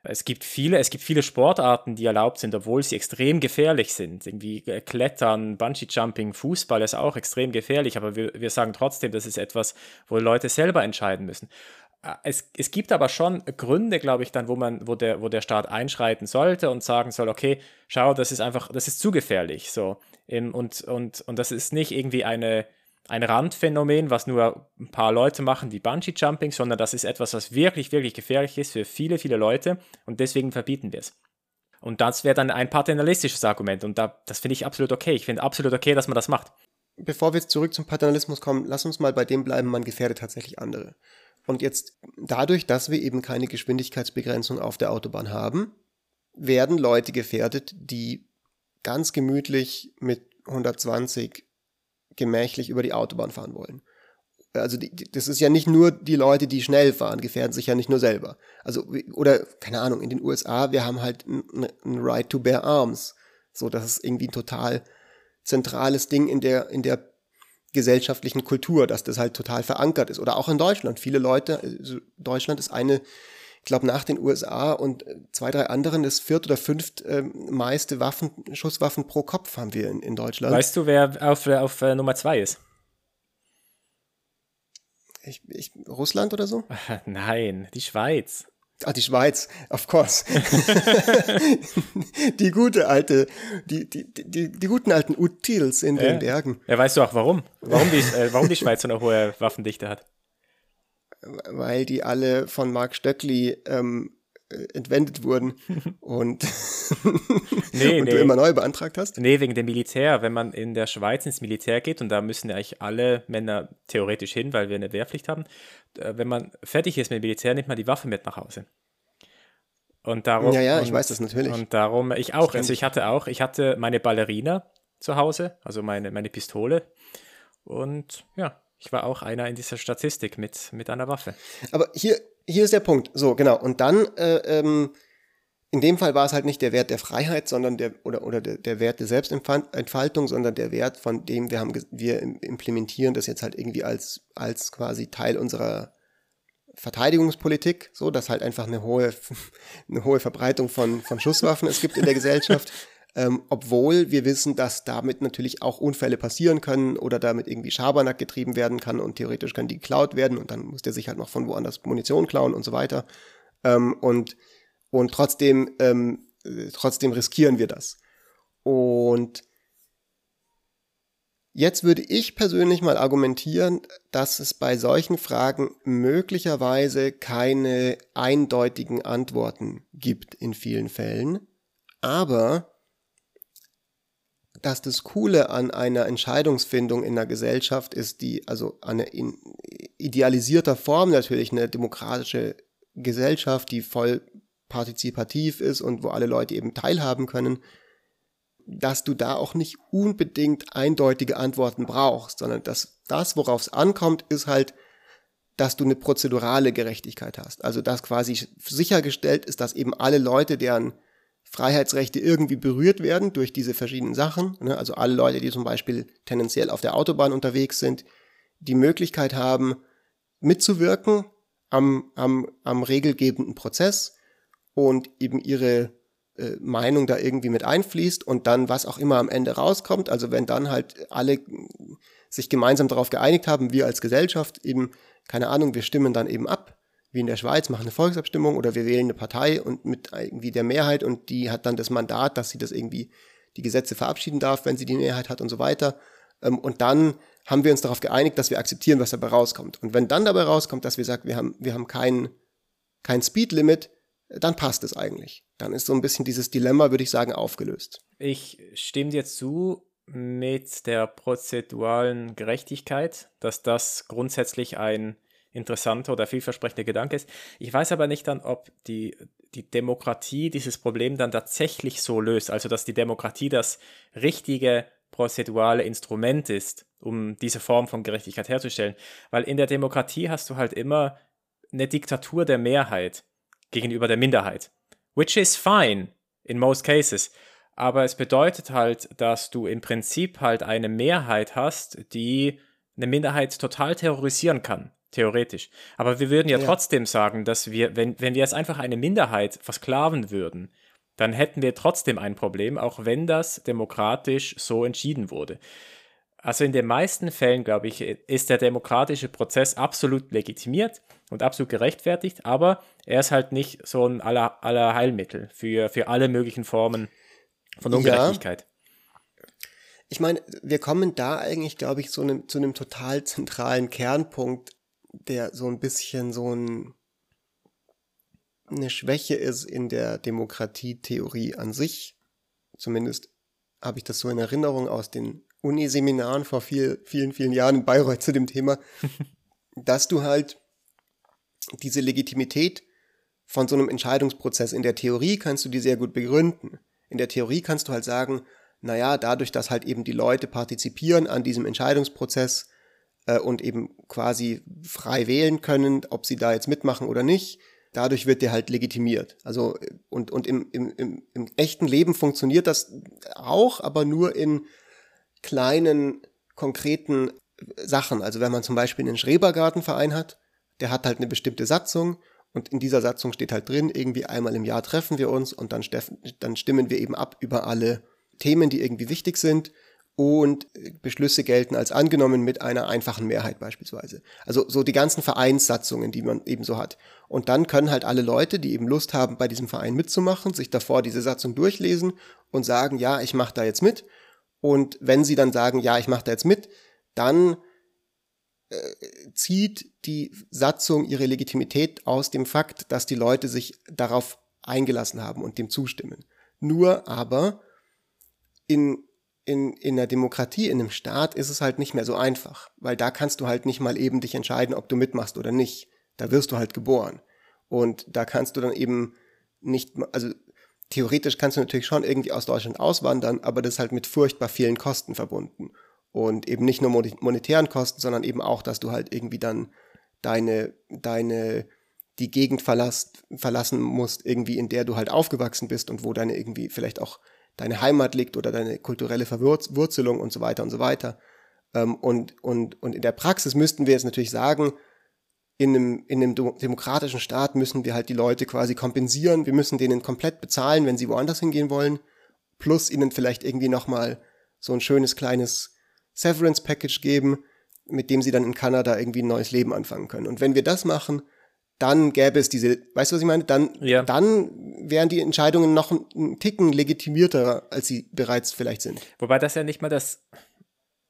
Es gibt viele, es gibt viele Sportarten, die erlaubt sind, obwohl sie extrem gefährlich sind. Irgendwie äh, Klettern, Bungee-Jumping, Fußball ist auch extrem gefährlich, aber wir, wir sagen trotzdem, das ist etwas, wo Leute selber entscheiden müssen. Es, es gibt aber schon Gründe, glaube ich, dann, wo man, wo der, wo der Staat einschreiten sollte und sagen soll, okay, schau, das ist einfach, das ist zu gefährlich. So. Und, und, und das ist nicht irgendwie eine, ein Randphänomen, was nur ein paar Leute machen wie Bungee-Jumping, sondern das ist etwas, was wirklich, wirklich gefährlich ist für viele, viele Leute und deswegen verbieten wir es. Und das wäre dann ein paternalistisches Argument und da, das finde ich absolut okay. Ich finde absolut okay, dass man das macht. Bevor wir jetzt zurück zum Paternalismus kommen, lass uns mal bei dem bleiben, man gefährdet tatsächlich andere. Und jetzt dadurch, dass wir eben keine Geschwindigkeitsbegrenzung auf der Autobahn haben, werden Leute gefährdet, die ganz gemütlich mit 120 gemächlich über die Autobahn fahren wollen. Also die, das ist ja nicht nur die Leute, die schnell fahren, gefährden sich ja nicht nur selber. Also oder keine Ahnung, in den USA, wir haben halt ein, ein Right to Bear Arms, so das ist irgendwie ein total zentrales Ding in der in der gesellschaftlichen Kultur, dass das halt total verankert ist. Oder auch in Deutschland. Viele Leute, also Deutschland ist eine, ich glaube, nach den USA und zwei, drei anderen das viert oder fünft äh, meiste Waffen, Schusswaffen pro Kopf haben wir in, in Deutschland. Weißt du, wer auf, auf äh, Nummer zwei ist? Ich, ich, Russland oder so? Nein, die Schweiz. Ah, die Schweiz, of course. die gute alte, die, die, die, die guten alten Utils in den Bergen. Ja, weißt du auch warum? Warum die, äh, warum die Schweiz so eine hohe Waffendichte hat? Weil die alle von Mark Stöckli ähm, äh, entwendet wurden und, nee, und nee. du immer neu beantragt hast? Nee, wegen dem Militär. Wenn man in der Schweiz ins Militär geht, und da müssen ja eigentlich alle Männer theoretisch hin, weil wir eine Wehrpflicht haben, äh, wenn man fertig ist mit dem Militär, nimmt man die Waffe mit nach Hause. Und darum. Ja, ja, und, ich weiß das natürlich. Und darum, ich auch. Also ich hatte auch, ich hatte meine Ballerina zu Hause, also meine, meine Pistole. Und ja, ich war auch einer in dieser Statistik mit, mit einer Waffe. Aber hier, hier ist der Punkt. So, genau. Und dann, äh, ähm, in dem Fall war es halt nicht der Wert der Freiheit, sondern der, oder, oder der, der Wert der Selbstentfaltung, sondern der Wert, von dem wir haben, wir implementieren das jetzt halt irgendwie als, als quasi Teil unserer Verteidigungspolitik, so, dass halt einfach eine hohe, eine hohe Verbreitung von, von Schusswaffen es gibt in der Gesellschaft. Ähm, obwohl wir wissen, dass damit natürlich auch Unfälle passieren können oder damit irgendwie Schabernack getrieben werden kann und theoretisch kann die geklaut werden und dann muss der sich halt noch von woanders Munition klauen und so weiter. Ähm, und, und trotzdem, ähm, trotzdem riskieren wir das. Und Jetzt würde ich persönlich mal argumentieren, dass es bei solchen Fragen möglicherweise keine eindeutigen Antworten gibt in vielen Fällen, aber dass das Coole an einer Entscheidungsfindung in einer Gesellschaft ist, die also eine in idealisierter Form natürlich eine demokratische Gesellschaft, die voll partizipativ ist und wo alle Leute eben teilhaben können, dass du da auch nicht unbedingt eindeutige Antworten brauchst, sondern dass das, worauf es ankommt, ist halt, dass du eine prozedurale Gerechtigkeit hast. Also dass quasi sichergestellt ist, dass eben alle Leute, deren Freiheitsrechte irgendwie berührt werden durch diese verschiedenen Sachen. Ne? Also alle Leute, die zum Beispiel tendenziell auf der Autobahn unterwegs sind, die Möglichkeit haben, mitzuwirken am, am, am regelgebenden Prozess und eben ihre äh, Meinung da irgendwie mit einfließt und dann was auch immer am Ende rauskommt. Also wenn dann halt alle sich gemeinsam darauf geeinigt haben, wir als Gesellschaft eben, keine Ahnung, wir stimmen dann eben ab wie in der Schweiz, machen eine Volksabstimmung oder wir wählen eine Partei und mit irgendwie der Mehrheit und die hat dann das Mandat, dass sie das irgendwie die Gesetze verabschieden darf, wenn sie die Mehrheit hat und so weiter. Ähm, und dann haben wir uns darauf geeinigt, dass wir akzeptieren, was dabei rauskommt. Und wenn dann dabei rauskommt, dass wir sagen, wir haben, wir haben kein, kein Speedlimit, dann passt es eigentlich. Dann ist so ein bisschen dieses Dilemma, würde ich sagen, aufgelöst. Ich stimme dir zu mit der prozeduralen Gerechtigkeit, dass das grundsätzlich ein interessanter oder vielversprechender Gedanke ist. Ich weiß aber nicht dann, ob die, die Demokratie dieses Problem dann tatsächlich so löst, also dass die Demokratie das richtige prozedurale Instrument ist, um diese Form von Gerechtigkeit herzustellen. Weil in der Demokratie hast du halt immer eine Diktatur der Mehrheit gegenüber der Minderheit. Which is fine in most cases. Aber es bedeutet halt, dass du im Prinzip halt eine Mehrheit hast, die eine Minderheit total terrorisieren kann. Theoretisch. Aber wir würden ja, ja, trotzdem sagen, dass wir, wenn, wenn wir jetzt einfach eine Minderheit versklaven würden, dann hätten wir trotzdem ein Problem, auch wenn das demokratisch so entschieden wurde. Also in den meisten Fällen, glaube ich, ist der demokratische Prozess absolut legitimiert und absolut gerechtfertigt, aber er ist halt nicht so ein aller, aller Heilmittel für, für alle möglichen Formen von Ungerechtigkeit. Ja. Ich meine, wir kommen da eigentlich, glaube ich, so ne, zu einem total zentralen Kernpunkt, der so ein bisschen so ein, eine Schwäche ist in der Demokratietheorie an sich. Zumindest habe ich das so in Erinnerung aus den Uniseminaren vor viel, vielen, vielen Jahren in Bayreuth zu dem Thema, dass du halt diese Legitimität von so einem Entscheidungsprozess in der Theorie kannst du die sehr gut begründen. In der Theorie kannst du halt sagen, naja, dadurch, dass halt eben die Leute partizipieren an diesem Entscheidungsprozess äh, und eben quasi frei wählen können, ob sie da jetzt mitmachen oder nicht, dadurch wird der halt legitimiert. Also, und, und im, im, im, im echten Leben funktioniert das auch, aber nur in kleinen, konkreten Sachen. Also wenn man zum Beispiel einen Schrebergartenverein hat, der hat halt eine bestimmte Satzung und in dieser Satzung steht halt drin, irgendwie einmal im Jahr treffen wir uns und dann, dann stimmen wir eben ab über alle Themen, die irgendwie wichtig sind und Beschlüsse gelten als angenommen mit einer einfachen Mehrheit beispielsweise. Also so die ganzen Vereinssatzungen, die man eben so hat. Und dann können halt alle Leute, die eben Lust haben, bei diesem Verein mitzumachen, sich davor diese Satzung durchlesen und sagen, ja, ich mache da jetzt mit und wenn sie dann sagen, ja, ich mache da jetzt mit, dann äh, zieht die Satzung ihre Legitimität aus dem Fakt, dass die Leute sich darauf eingelassen haben und dem zustimmen. Nur aber in, in, in der Demokratie, in einem Staat ist es halt nicht mehr so einfach, weil da kannst du halt nicht mal eben dich entscheiden, ob du mitmachst oder nicht. Da wirst du halt geboren. Und da kannst du dann eben nicht, also theoretisch kannst du natürlich schon irgendwie aus Deutschland auswandern, aber das ist halt mit furchtbar vielen Kosten verbunden. Und eben nicht nur monetären Kosten, sondern eben auch, dass du halt irgendwie dann deine, deine, die Gegend verlasst, verlassen musst, irgendwie in der du halt aufgewachsen bist und wo deine irgendwie vielleicht auch deine Heimat liegt oder deine kulturelle Verwurzelung und so weiter und so weiter. Ähm, und, und, und in der Praxis müssten wir jetzt natürlich sagen, in einem, in einem demokratischen Staat müssen wir halt die Leute quasi kompensieren. Wir müssen denen komplett bezahlen, wenn sie woanders hingehen wollen. Plus ihnen vielleicht irgendwie nochmal so ein schönes kleines Severance Package geben, mit dem sie dann in Kanada irgendwie ein neues Leben anfangen können. Und wenn wir das machen, dann gäbe es diese, weißt du, was ich meine? Dann, ja. dann wären die Entscheidungen noch einen Ticken legitimierter, als sie bereits vielleicht sind. Wobei das ja nicht mal das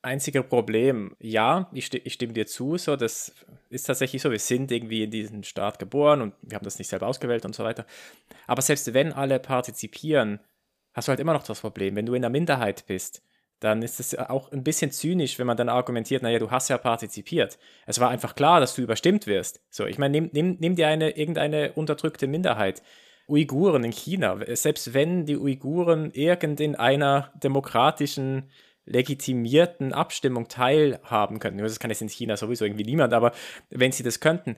einzige Problem. Ja, ich, sti ich stimme dir zu, so, das ist tatsächlich so, wir sind irgendwie in diesem Staat geboren und wir haben das nicht selber ausgewählt und so weiter. Aber selbst wenn alle partizipieren, hast du halt immer noch das Problem. Wenn du in der Minderheit bist, dann ist es auch ein bisschen zynisch, wenn man dann argumentiert, naja, du hast ja partizipiert. Es war einfach klar, dass du überstimmt wirst. So, ich meine, nimm, nimm, nimm dir eine, irgendeine unterdrückte Minderheit. Uiguren in China, selbst wenn die Uiguren irgend in einer demokratischen legitimierten Abstimmung teilhaben könnten. Das kann jetzt in China sowieso irgendwie niemand, aber wenn sie das könnten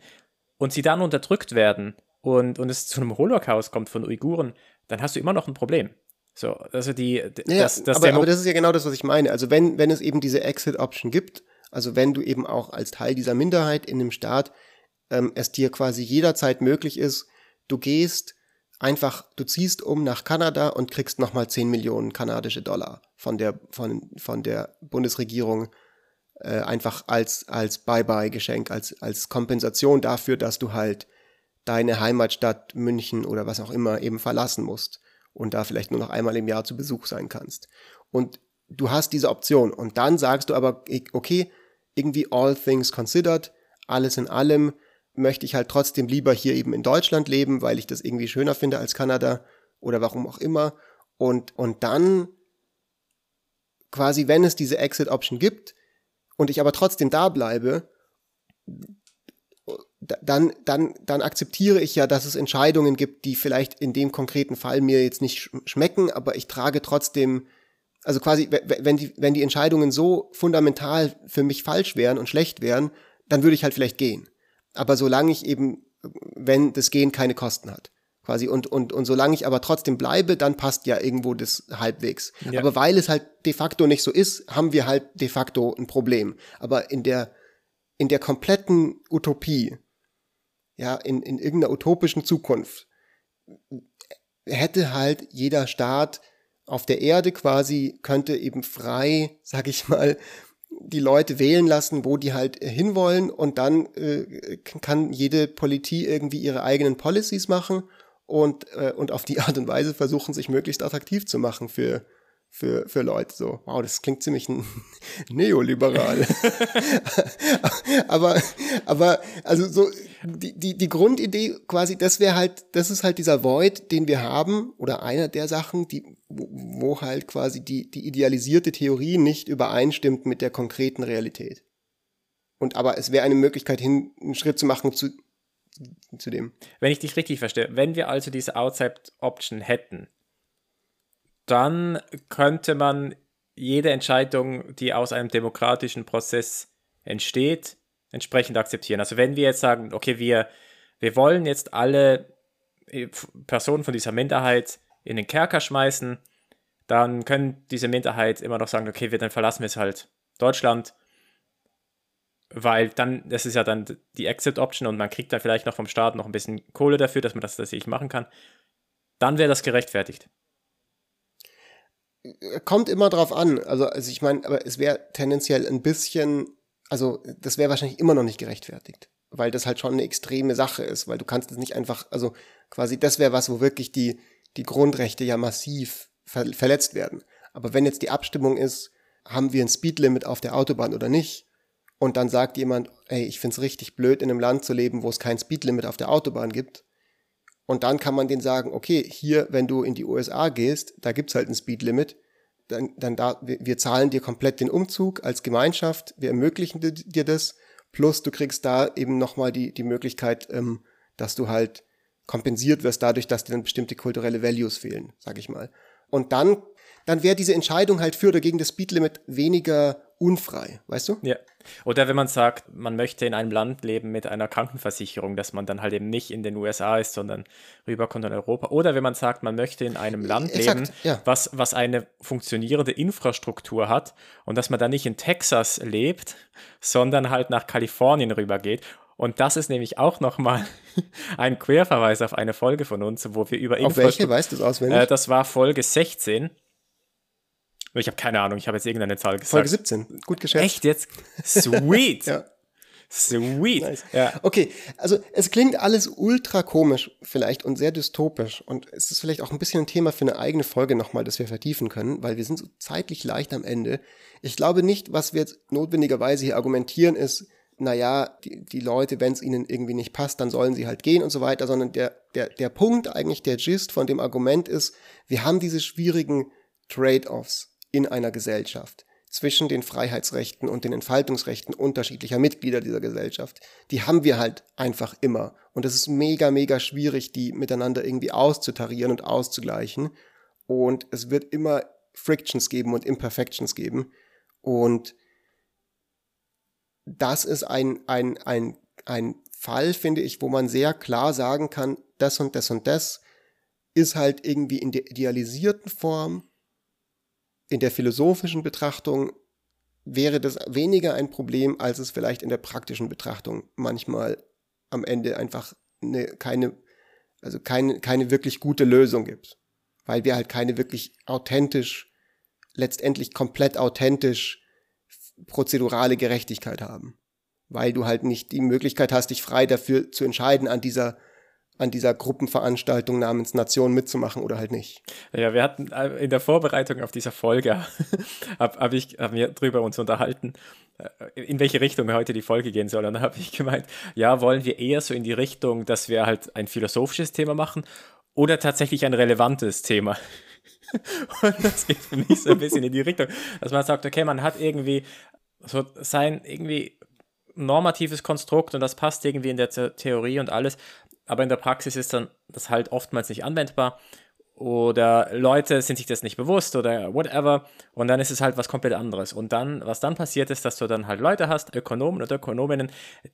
und sie dann unterdrückt werden und, und es zu einem Holocaust kommt von Uiguren, dann hast du immer noch ein Problem. So, also die, ja, das, das aber, aber das ist ja genau das, was ich meine. Also wenn, wenn es eben diese Exit-Option gibt, also wenn du eben auch als Teil dieser Minderheit in dem Staat ähm, es dir quasi jederzeit möglich ist, du gehst einfach, du ziehst um nach Kanada und kriegst nochmal 10 Millionen kanadische Dollar von der, von, von der Bundesregierung äh, einfach als, als Bye-bye-Geschenk, als, als Kompensation dafür, dass du halt deine Heimatstadt München oder was auch immer eben verlassen musst und da vielleicht nur noch einmal im Jahr zu Besuch sein kannst. Und du hast diese Option und dann sagst du aber, okay, irgendwie all things considered, alles in allem, möchte ich halt trotzdem lieber hier eben in Deutschland leben, weil ich das irgendwie schöner finde als Kanada oder warum auch immer. Und, und dann quasi, wenn es diese Exit-Option gibt und ich aber trotzdem da bleibe, dann, dann, dann akzeptiere ich ja, dass es Entscheidungen gibt, die vielleicht in dem konkreten Fall mir jetzt nicht schmecken, aber ich trage trotzdem, also quasi, wenn die, wenn die Entscheidungen so fundamental für mich falsch wären und schlecht wären, dann würde ich halt vielleicht gehen. Aber solange ich eben, wenn das Gehen keine Kosten hat, quasi, und, und, und solange ich aber trotzdem bleibe, dann passt ja irgendwo das halbwegs. Ja. Aber weil es halt de facto nicht so ist, haben wir halt de facto ein Problem. Aber in der, in der kompletten Utopie, ja, in, in irgendeiner utopischen Zukunft, hätte halt jeder Staat auf der Erde quasi, könnte eben frei, sag ich mal, die Leute wählen lassen, wo die halt hinwollen und dann äh, kann jede Politie irgendwie ihre eigenen Policies machen und, äh, und auf die Art und Weise versuchen, sich möglichst attraktiv zu machen für, für, für Leute. So, wow, das klingt ziemlich neoliberal. aber, aber, also so, die, die, die Grundidee quasi, das wäre halt, das ist halt dieser Void, den wir haben, oder einer der Sachen, die, wo, wo halt quasi die, die idealisierte Theorie nicht übereinstimmt mit der konkreten Realität. Und aber es wäre eine Möglichkeit, hin, einen Schritt zu machen zu, zu dem. Wenn ich dich richtig verstehe, wenn wir also diese Outside Option hätten, dann könnte man jede Entscheidung, die aus einem demokratischen Prozess entsteht, entsprechend akzeptieren. Also wenn wir jetzt sagen, okay, wir, wir wollen jetzt alle äh, Personen von dieser Minderheit in den Kerker schmeißen, dann können diese Minderheit immer noch sagen, okay, wir dann verlassen wir es halt Deutschland, weil dann, das ist ja dann die Exit-Option und man kriegt dann vielleicht noch vom Staat noch ein bisschen Kohle dafür, dass man das tatsächlich machen kann. Dann wäre das gerechtfertigt. Kommt immer drauf an. Also, also ich meine, aber es wäre tendenziell ein bisschen, also das wäre wahrscheinlich immer noch nicht gerechtfertigt, weil das halt schon eine extreme Sache ist, weil du kannst es nicht einfach, also quasi das wäre was, wo wirklich die, die Grundrechte ja massiv ver verletzt werden. Aber wenn jetzt die Abstimmung ist, haben wir ein Speedlimit auf der Autobahn oder nicht, und dann sagt jemand, ey, ich find's richtig blöd, in einem Land zu leben, wo es kein Speedlimit auf der Autobahn gibt, und dann kann man denen sagen, okay, hier, wenn du in die USA gehst, da gibt's halt ein Speedlimit, dann, dann da, wir, wir zahlen dir komplett den Umzug als Gemeinschaft, wir ermöglichen dir das, plus du kriegst da eben nochmal die, die Möglichkeit, ähm, dass du halt kompensiert wirst dadurch, dass dir dann bestimmte kulturelle Values fehlen, sag ich mal. Und dann, dann wäre diese Entscheidung halt für oder gegen das Speedlimit weniger unfrei, weißt du? Ja. Oder wenn man sagt, man möchte in einem Land leben mit einer Krankenversicherung, dass man dann halt eben nicht in den USA ist, sondern rüberkommt in Europa. Oder wenn man sagt, man möchte in einem Land Exakt, leben, ja. was, was eine funktionierende Infrastruktur hat und dass man dann nicht in Texas lebt, sondern halt nach Kalifornien rübergeht. Und das ist nämlich auch nochmal ein Querverweis auf eine Folge von uns, wo wir über Infrastruktur. Auf welche weißt du es auswendig? Äh, das war Folge 16. Ich habe keine Ahnung, ich habe jetzt irgendeine Zahl gesagt. Folge 17, gut geschätzt. Echt jetzt? Sweet. ja. Sweet. Nice. Ja. Okay, also es klingt alles ultra komisch vielleicht und sehr dystopisch und es ist vielleicht auch ein bisschen ein Thema für eine eigene Folge nochmal, das wir vertiefen können, weil wir sind so zeitlich leicht am Ende. Ich glaube nicht, was wir jetzt notwendigerweise hier argumentieren, ist, naja, die, die Leute, wenn es ihnen irgendwie nicht passt, dann sollen sie halt gehen und so weiter, sondern der, der, der Punkt, eigentlich der Gist von dem Argument ist, wir haben diese schwierigen Trade-offs in einer Gesellschaft zwischen den Freiheitsrechten und den Entfaltungsrechten unterschiedlicher Mitglieder dieser Gesellschaft. Die haben wir halt einfach immer. Und es ist mega, mega schwierig, die miteinander irgendwie auszutarieren und auszugleichen. Und es wird immer Frictions geben und Imperfections geben. Und das ist ein, ein, ein, ein Fall, finde ich, wo man sehr klar sagen kann, das und das und das ist halt irgendwie in der idealisierten Form in der philosophischen Betrachtung wäre das weniger ein Problem, als es vielleicht in der praktischen Betrachtung manchmal am Ende einfach eine, keine, also keine, keine wirklich gute Lösung gibt. Weil wir halt keine wirklich authentisch, letztendlich komplett authentisch prozedurale Gerechtigkeit haben. Weil du halt nicht die Möglichkeit hast, dich frei dafür zu entscheiden, an dieser an dieser Gruppenveranstaltung namens Nation mitzumachen oder halt nicht. Ja, wir hatten äh, in der Vorbereitung auf dieser Folge, habe hab ich hab mir drüber uns unterhalten, äh, in welche Richtung heute die Folge gehen soll. Und dann habe ich gemeint, ja, wollen wir eher so in die Richtung, dass wir halt ein philosophisches Thema machen oder tatsächlich ein relevantes Thema. Und das geht für mich so ein bisschen in die Richtung, dass man sagt, okay, man hat irgendwie so sein irgendwie normatives Konstrukt und das passt irgendwie in der Theorie und alles, aber in der Praxis ist dann das halt oftmals nicht anwendbar oder Leute sind sich das nicht bewusst oder whatever und dann ist es halt was komplett anderes. Und dann, was dann passiert ist, dass du dann halt Leute hast, Ökonomen oder Ökonominnen,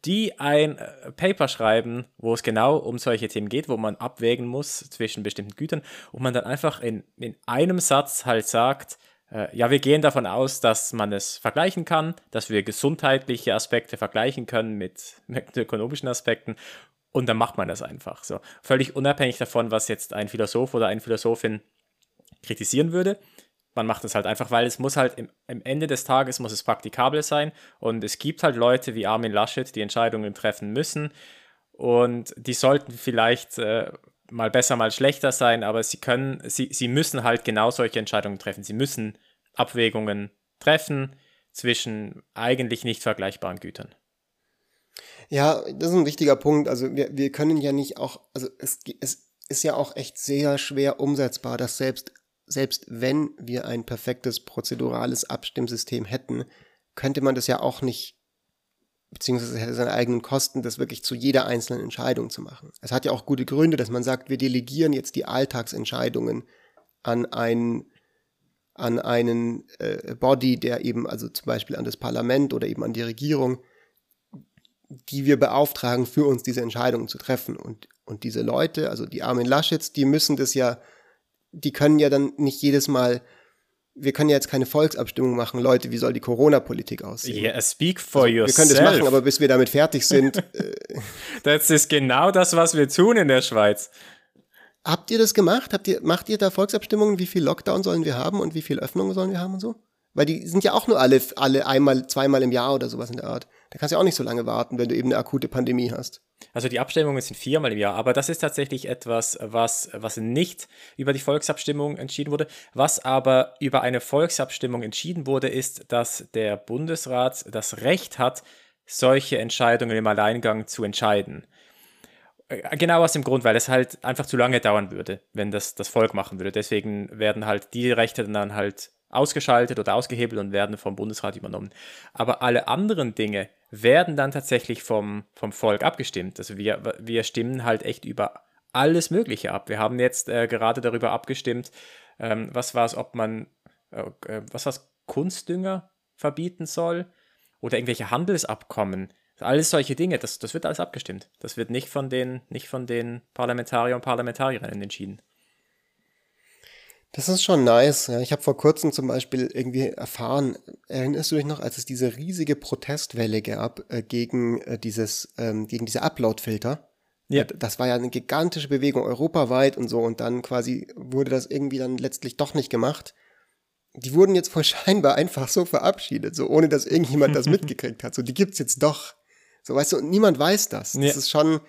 die ein äh, Paper schreiben, wo es genau um solche Themen geht, wo man abwägen muss zwischen bestimmten Gütern und man dann einfach in, in einem Satz halt sagt, äh, ja, wir gehen davon aus, dass man es vergleichen kann, dass wir gesundheitliche Aspekte vergleichen können mit, mit ökonomischen Aspekten und dann macht man das einfach so. Völlig unabhängig davon, was jetzt ein Philosoph oder eine Philosophin kritisieren würde. man macht es halt einfach, weil es muss halt im, im, Ende des Tages muss es praktikabel sein und es gibt halt Leute wie Armin Laschet, die Entscheidungen treffen müssen und die sollten vielleicht äh, mal besser, mal schlechter sein, aber sie können, sie, sie müssen halt genau solche Entscheidungen treffen. Sie müssen Abwägungen treffen zwischen eigentlich nicht vergleichbaren Gütern. Ja, das ist ein wichtiger Punkt. Also wir, wir können ja nicht auch, also es, es ist ja auch echt sehr schwer umsetzbar, dass selbst, selbst wenn wir ein perfektes prozedurales Abstimmsystem hätten, könnte man das ja auch nicht, beziehungsweise hätte seine eigenen Kosten, das wirklich zu jeder einzelnen Entscheidung zu machen. Es hat ja auch gute Gründe, dass man sagt, wir delegieren jetzt die Alltagsentscheidungen an einen an einen äh, Body, der eben, also zum Beispiel an das Parlament oder eben an die Regierung, die wir beauftragen, für uns diese Entscheidungen zu treffen. Und, und diese Leute, also die Armin Laschets, die müssen das ja, die können ja dann nicht jedes Mal, wir können ja jetzt keine Volksabstimmung machen, Leute, wie soll die Corona-Politik aussehen? Yeah, speak for also, yourself. Wir können das machen, aber bis wir damit fertig sind. äh, das ist genau das, was wir tun in der Schweiz. Habt ihr das gemacht? Habt ihr, macht ihr da Volksabstimmungen, wie viel Lockdown sollen wir haben und wie viel Öffnungen sollen wir haben und so? Weil die sind ja auch nur alle, alle einmal, zweimal im Jahr oder sowas in der Art. Da kannst du auch nicht so lange warten, wenn du eben eine akute Pandemie hast. Also die Abstimmungen sind viermal im Jahr, aber das ist tatsächlich etwas, was, was nicht über die Volksabstimmung entschieden wurde. Was aber über eine Volksabstimmung entschieden wurde, ist, dass der Bundesrat das Recht hat, solche Entscheidungen im Alleingang zu entscheiden. Äh, genau aus dem Grund, weil es halt einfach zu lange dauern würde, wenn das das Volk machen würde. Deswegen werden halt die Rechte dann halt ausgeschaltet oder ausgehebelt und werden vom Bundesrat übernommen. Aber alle anderen Dinge werden dann tatsächlich vom, vom Volk abgestimmt. Also wir, wir stimmen halt echt über alles Mögliche ab. Wir haben jetzt äh, gerade darüber abgestimmt, ähm, was war es, ob man, äh, äh was war Kunstdünger verbieten soll oder irgendwelche Handelsabkommen. Alles solche Dinge, das, das wird alles abgestimmt. Das wird nicht von den, nicht von den Parlamentariern und Parlamentarierinnen entschieden. Das ist schon nice. Ja, ich habe vor kurzem zum Beispiel irgendwie erfahren, erinnerst du dich noch, als es diese riesige Protestwelle gab äh, gegen äh, dieses, ähm, gegen diese Upload-Filter? Ja. Das war ja eine gigantische Bewegung europaweit und so und dann quasi wurde das irgendwie dann letztlich doch nicht gemacht. Die wurden jetzt voll scheinbar einfach so verabschiedet, so ohne dass irgendjemand das mitgekriegt hat. So, die gibt's jetzt doch. So, weißt du, und niemand weiß das. Das ja. ist schon,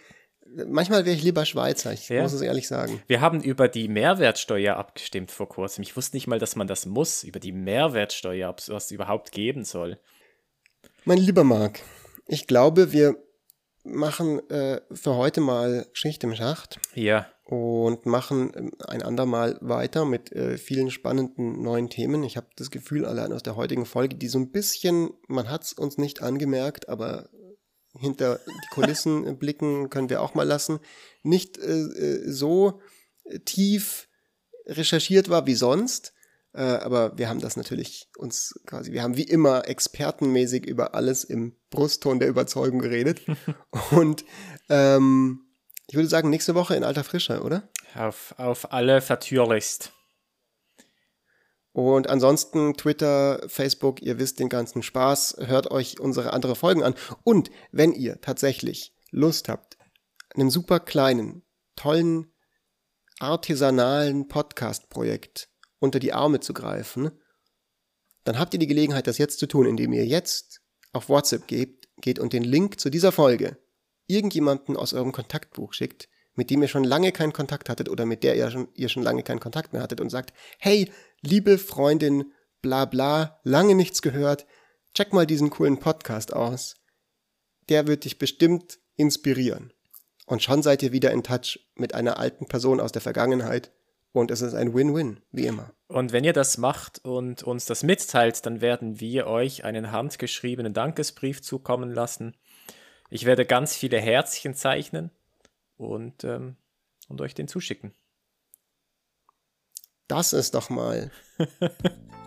manchmal wäre ich lieber Schweizer, ich ja. muss es ehrlich sagen. Wir haben über die Mehrwertsteuer abgestimmt vor kurzem. Ich wusste nicht mal, dass man das muss, über die Mehrwertsteuer, ob es was überhaupt geben soll. Mein lieber Marc, ich glaube, wir machen äh, für heute mal Schicht im Schacht. Ja. Und machen ähm, ein andermal weiter mit äh, vielen spannenden neuen Themen. Ich habe das Gefühl, allein aus der heutigen Folge, die so ein bisschen, man hat es uns nicht angemerkt, aber hinter die Kulissen blicken können wir auch mal lassen, nicht äh, äh, so tief recherchiert war wie sonst. Äh, aber wir haben das natürlich uns quasi, wir haben wie immer expertenmäßig über alles im Brustton der Überzeugung geredet. Und ähm, ich würde sagen, nächste Woche in alter Frische, oder? Auf, auf alle vertürlichst. Und ansonsten Twitter, Facebook, ihr wisst den ganzen Spaß, hört euch unsere andere Folgen an. Und wenn ihr tatsächlich Lust habt, einem super kleinen, tollen, artisanalen Podcast-Projekt unter die Arme zu greifen, dann habt ihr die Gelegenheit, das jetzt zu tun, indem ihr jetzt auf WhatsApp geht, geht und den Link zu dieser Folge irgendjemanden aus eurem Kontaktbuch schickt, mit dem ihr schon lange keinen Kontakt hattet oder mit der ihr schon, ihr schon lange keinen Kontakt mehr hattet und sagt, hey, liebe Freundin, bla bla, lange nichts gehört, check mal diesen coolen Podcast aus. Der wird dich bestimmt inspirieren. Und schon seid ihr wieder in Touch mit einer alten Person aus der Vergangenheit. Und es ist ein Win-Win, wie immer. Und wenn ihr das macht und uns das mitteilt, dann werden wir euch einen handgeschriebenen Dankesbrief zukommen lassen. Ich werde ganz viele Herzchen zeichnen und, ähm, und euch den zuschicken. Das ist doch mal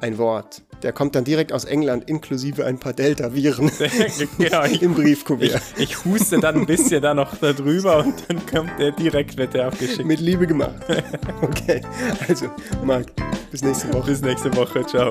ein Wort. Der kommt dann direkt aus England inklusive ein paar Delta-Viren genau, im Briefkuvert. Ich, ich, huste dann ein bisschen da noch darüber und dann kommt der direkt, wird der abgeschickt. Mit Liebe gemacht. Okay, also Marc, bis nächste Woche. Bis nächste Woche, ciao.